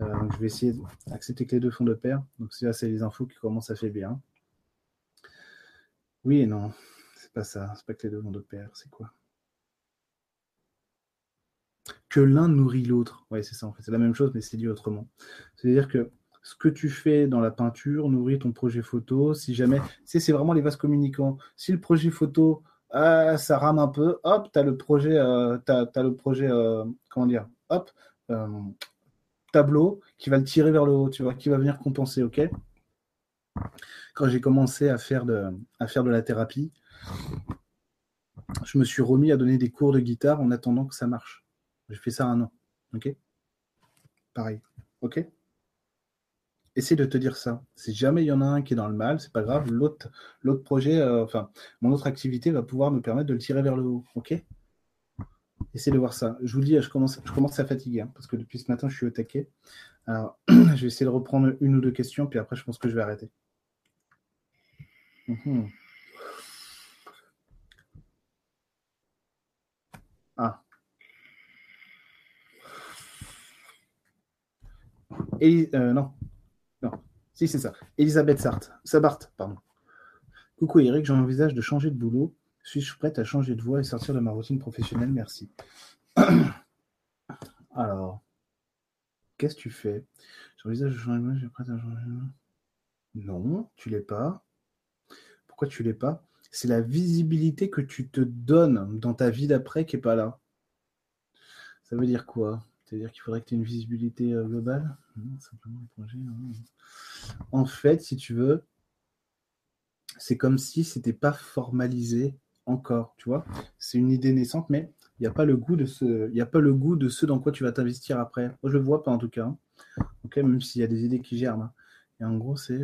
je vais essayer d'accepter que les deux font de pair. Donc, ça, c'est les infos qui commencent à faiblir. Oui et non. C'est pas ça. C'est pas que les deux vont de pair. C'est quoi? Que l'un nourrit l'autre. Oui, c'est ça en fait. C'est la même chose, mais c'est dit autrement. C'est-à-dire que ce que tu fais dans la peinture nourrit ton projet photo. Si jamais, c'est vraiment les vases communicants. Si le projet photo, ah, ça rame un peu, hop, tu as le projet, euh, as, le projet, euh, comment dire, hop, euh, tableau qui va le tirer vers le haut, tu vois, qui va venir compenser, ok? Quand j'ai commencé à faire, de, la thérapie, je me suis remis à donner des cours de guitare en attendant que ça marche. J'ai fait ça un an. OK? Pareil. OK? Essaye de te dire ça. Si jamais il y en a un qui est dans le mal, c'est pas grave. L'autre, projet, euh, enfin, mon autre activité va pouvoir me permettre de le tirer vers le haut. OK? Essaye de voir ça. Je vous dis, je commence, je commence à fatiguer hein, parce que depuis ce matin, je suis au taquet. Alors, je vais essayer de reprendre une ou deux questions, puis après, je pense que je vais arrêter. Mhm. Ah. Euh, non. Non. Si, c'est ça. Elisabeth Sartre. Sabart, pardon. Coucou Eric, j'envisage de changer de boulot. Suis-je prête à changer de voie et sortir de ma routine professionnelle? Merci. Alors, qu'est-ce que tu fais? J'envisage de changer de je suis prête à changer de. Non, tu l'es pas tu l'es pas? C'est la visibilité que tu te donnes dans ta vie d'après qui est pas là. Ça veut dire quoi? C'est-à-dire qu'il faudrait que tu aies une visibilité euh, globale? Hein. En fait, si tu veux, c'est comme si c'était pas formalisé encore, tu vois? C'est une idée naissante, mais il n'y a pas le goût de ce, il y a pas le goût de ce dans quoi tu vas t'investir après. Moi, je le vois pas en tout cas. Hein. Ok, même s'il y a des idées qui germent. Hein. Et en gros, c'est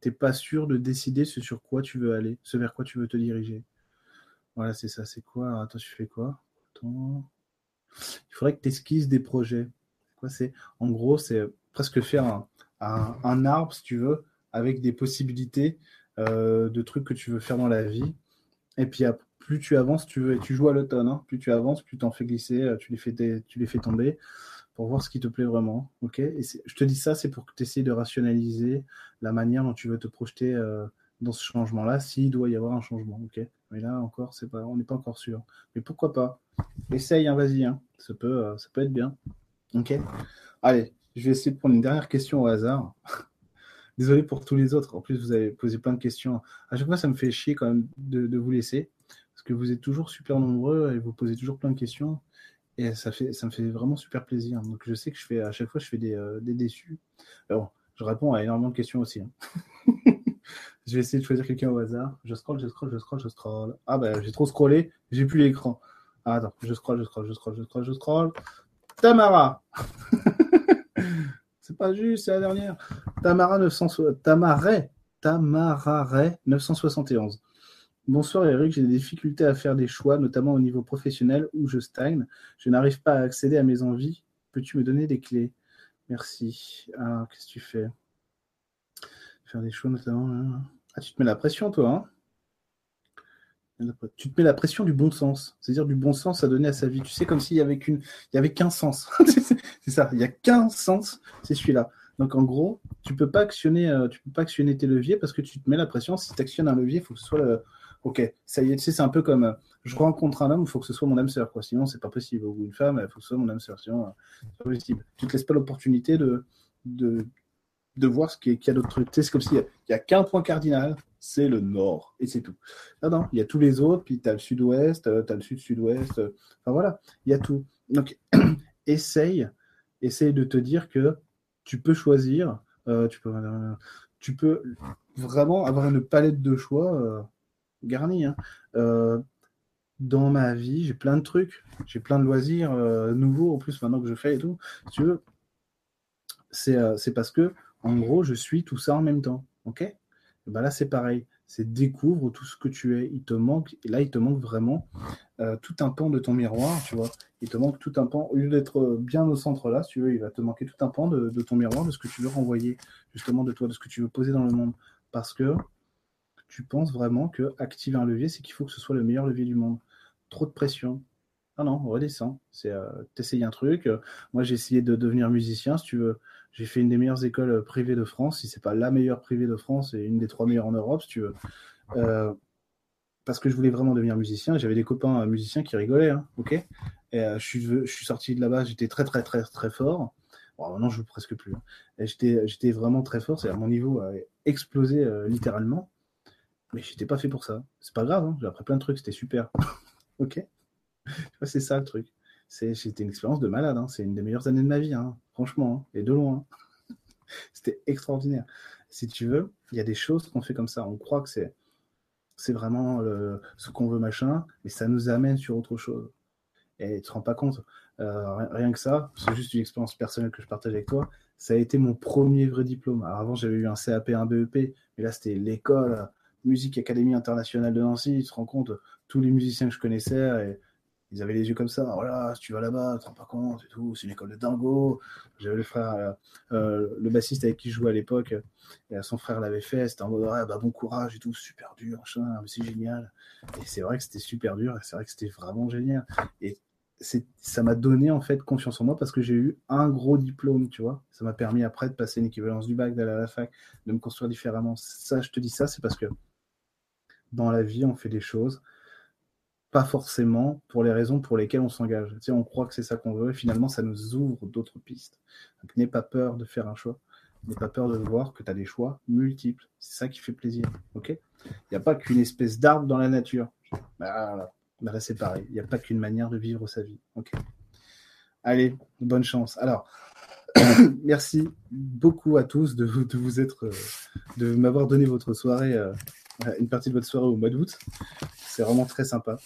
t'es pas sûr de décider ce sur quoi tu veux aller, ce vers quoi tu veux te diriger. Voilà, c'est ça. C'est quoi? Attends, tu fais quoi? Il faudrait que tu esquisses des projets. Quoi? C'est En gros, c'est presque faire un, arbre, si tu veux, avec des possibilités euh, de trucs que tu veux faire dans la vie. Et puis, plus tu avances, tu veux, tu joues à l'automne, hein. plus tu avances, plus tu en fais glisser, euh, tu les fais, tu les fais tomber pour voir ce qui te plaît vraiment. ok? Je te dis ça, c'est pour que tu essayes de rationaliser la manière dont tu veux te projeter euh, dans ce changement-là, s'il doit y avoir un changement. ok? Mais là encore, c'est pas, on n'est pas encore sûr. Mais pourquoi pas? Essaye, hein, vas-y. Hein. Ça, peut, euh, ça peut être bien. Ok? Allez, je vais essayer de prendre une dernière question au hasard. Désolé pour tous les autres. En plus, vous avez posé plein de questions. À chaque fois, ça me fait chier quand même de vous laisser. Parce que vous êtes toujours super nombreux et vous posez toujours plein de questions. Et ça, fait, ça me fait vraiment super plaisir. Donc je sais que je fais à chaque fois, je fais des, euh, des déçus. Je réponds à énormément de questions aussi. Hein. je vais essayer de choisir quelqu'un au hasard. Je scroll, je scroll, je scroll, je scroll. Ah bah j'ai trop scrollé, j'ai plus l'écran. Ah, attends, je scroll, je scroll, je scroll, je scroll, je scroll. Tamara C'est pas juste, c'est la dernière. Tamara 900... Tamaray. Tamararay 971. Bonsoir Eric, j'ai des difficultés à faire des choix, notamment au niveau professionnel où je stagne. Je n'arrive pas à accéder à mes envies. Peux-tu me donner des clés? Merci. Ah, qu'est-ce que tu fais? Faire des choix notamment. Hein. Ah, tu te mets la pression, toi. Hein tu te mets la pression du bon sens. C'est-à-dire du bon sens à donner à sa vie. Tu sais, comme s'il y avait. Il y avait qu'un sens. c'est ça. Il n'y a qu'un sens, c'est celui-là. Donc en gros, tu peux pas actionner, euh, peux pas actionner tes leviers parce que tu te mets la pression. Si tu actionnes un levier, il faut que ce soit le, ok, ça y est, tu sais, c'est un peu comme euh, je rencontre un homme, il faut que ce soit mon âme sœur, quoi. Sinon, c'est pas possible. Ou une femme, il faut que ce soit mon âme sœur. Sinon, euh, c'est pas possible. Tu te laisses pas l'opportunité de, de, de voir ce qu'il y a d'autres trucs. Tu sais, c'est comme s'il n'y a, qu'un point cardinal, c'est le nord, et c'est tout. Non, non, il y a tous les autres, puis tu as le sud-ouest, euh, tu as le sud-sud-ouest, enfin voilà, il y a tout. Donc, essaye, essaye de te dire que tu peux choisir, tu, peux, tu peux vraiment avoir une palette de choix garni. Hein. Euh, dans ma vie, j'ai plein de trucs, j'ai plein de loisirs euh, nouveaux en plus maintenant que je fais et tout. Si tu veux, c'est euh, parce que, en gros, je suis tout ça en même temps. Ok? Ben Là, c'est pareil. C'est découvre tout ce que tu es. Il te manque, et là, il te manque vraiment tout un pan de ton miroir, tu vois. Il te manque tout un pan. Au lieu d'être bien au centre là, si tu veux, il va te manquer tout un pan de ton miroir, de ce que tu veux renvoyer, justement, de toi, de ce que tu veux poser dans le monde. Parce que tu penses vraiment que activer un levier, c'est qu'il faut que ce soit le meilleur levier du monde. Trop de pression. Ah non, redescends. C'est euh, t'essayes un truc. moi, j'ai essayé de devenir musicien, si tu veux. J'ai fait une des meilleures écoles euh, privées de France. Si c'est pas la meilleure privée de France, et une des trois meilleures en Europe, si tu veux. Euh, parce que je voulais vraiment devenir musicien. J'avais des copains musiciens qui rigolaient, hein, ok? Et je suis je suis sorti de là-bas. J'étais très très très très fort. Bon, maintenant, je joue presque plus. Hein. J'étais vraiment très fort. C'est mon niveau a explosé littéralement. Mais j'étais pas fait pour ça. C'est pas grave, hein. j'ai appris plein de trucs, c'était super. ok C'est ça le truc. C'était une expérience de malade, hein. c'est une des meilleures années de ma vie, hein. franchement, et de loin. c'était extraordinaire. Si tu veux, il y a des choses qu'on fait comme ça. On croit que c'est c'est vraiment ce qu'on veut, machin, mais ça nous amène sur autre chose. Et tu te rends pas compte, euh, rien que ça, c'est juste une expérience personnelle que je partage avec toi. Ça a été mon premier vrai diplôme. Alors avant, j'avais eu un CAP, un BEP, mais là, c'était l'école Musique Académie Internationale de Nancy, tu te rends compte, tous les musiciens que je connaissais, et, ils avaient les yeux comme ça. Voilà, si tu vas là-bas, tu te rends pas compte et tout. C'est une école de dingo. J'avais le frère, euh, euh, le bassiste avec qui je jouais à l'époque, et son frère l'avait fait. C'était en mode, bah, bon courage et tout, super dur, mais c'est génial. Et c'est vrai que c'était super dur, c'est vrai que c'était vraiment génial. Et ça m'a donné en fait confiance en moi parce que j'ai eu un gros diplôme, tu vois. Ça m'a permis après de passer une équivalence du bac, d'aller à la fac, de me construire différemment. Ça, je te dis ça, c'est parce que dans la vie, on fait des choses, pas forcément pour les raisons pour lesquelles on s'engage. Tu on croit que c'est ça qu'on veut, et finalement, ça nous ouvre d'autres pistes. Donc, n'aie pas peur de faire un choix. N'aie pas peur de voir que tu as des choix multiples. C'est ça qui fait plaisir. Il n'y a pas qu'une espèce d'arbre dans la nature. Bah, là, c'est pareil. Il n'y a pas qu'une manière de vivre sa vie. ok? Allez, bonne chance. Alors, merci beaucoup à tous de, vous être, de m'avoir donné votre soirée euh, une partie de votre soirée au mois d'août. C'est vraiment très sympa.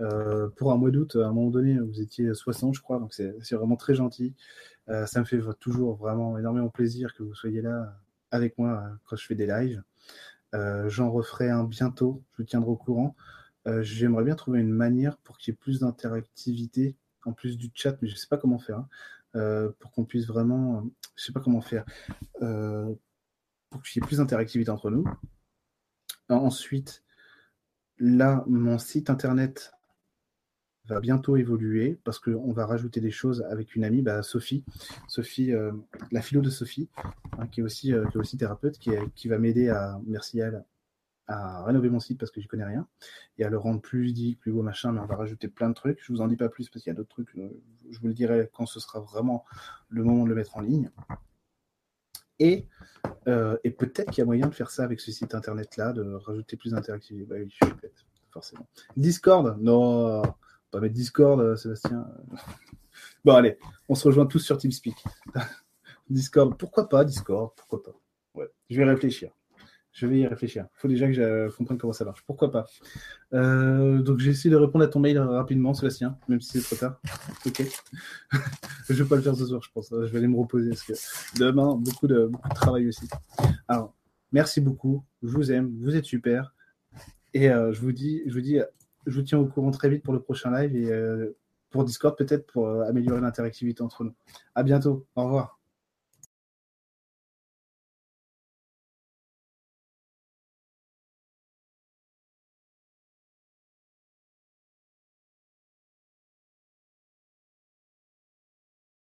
Euh, pour un mois d'août, à un moment donné, vous étiez 60, je crois, donc c'est vraiment très gentil. Euh, ça me fait toujours vraiment énormément plaisir que vous soyez là avec moi euh, quand je fais des lives. J'en referai un bientôt, je vous tiendrai au courant. J'aimerais bien trouver une manière pour qu'il y ait plus d'interactivité en plus du chat, mais je ne sais pas comment faire. Hein, pour qu'on puisse vraiment, je sais pas comment faire, pour qu'il y ait plus d'interactivité entre nous. Ensuite, là, mon site internet va bientôt évoluer parce qu'on va rajouter des choses avec une amie, bah, Sophie, Sophie, euh, la philo de Sophie, hein, qui, est aussi, euh, est thérapeute, qui, va m'aider à, merci rénover mon site parce que j'y connais rien et à le rendre plus ludique, plus beau, machin, mais on va rajouter plein de trucs. Je vous en dis pas plus parce qu'il y a d'autres trucs. Euh, je vous le dirai quand ce sera vraiment le moment de le mettre en ligne. Et, euh, et peut-être qu'il y a moyen de faire ça avec ce site internet-là, de rajouter plus d'interactivité. Bah oui, je suis bête, forcément. Discord? Non, pas mettre Discord, euh, Sébastien. bon, allez, on se rejoint tous sur TeamSpeak. Discord, pourquoi pas Discord? Pourquoi pas? Ouais, je vais réfléchir. Je vais y réfléchir. Il faut déjà que je comprenne comment ça marche. Pourquoi pas euh, Donc, j'ai essayé de répondre à ton mail rapidement, Sébastien, même si c'est trop tard. Ok. je vais pas le faire ce soir, je pense. Je vais aller me reposer parce que demain, beaucoup de, beaucoup de travail aussi. Alors, merci beaucoup. Je vous aime. Vous êtes super. Et euh, je vous dis, je vous dis, je vous tiens au courant très vite pour le prochain live et euh, pour Discord peut-être pour améliorer l'interactivité entre nous. À bientôt. Au revoir.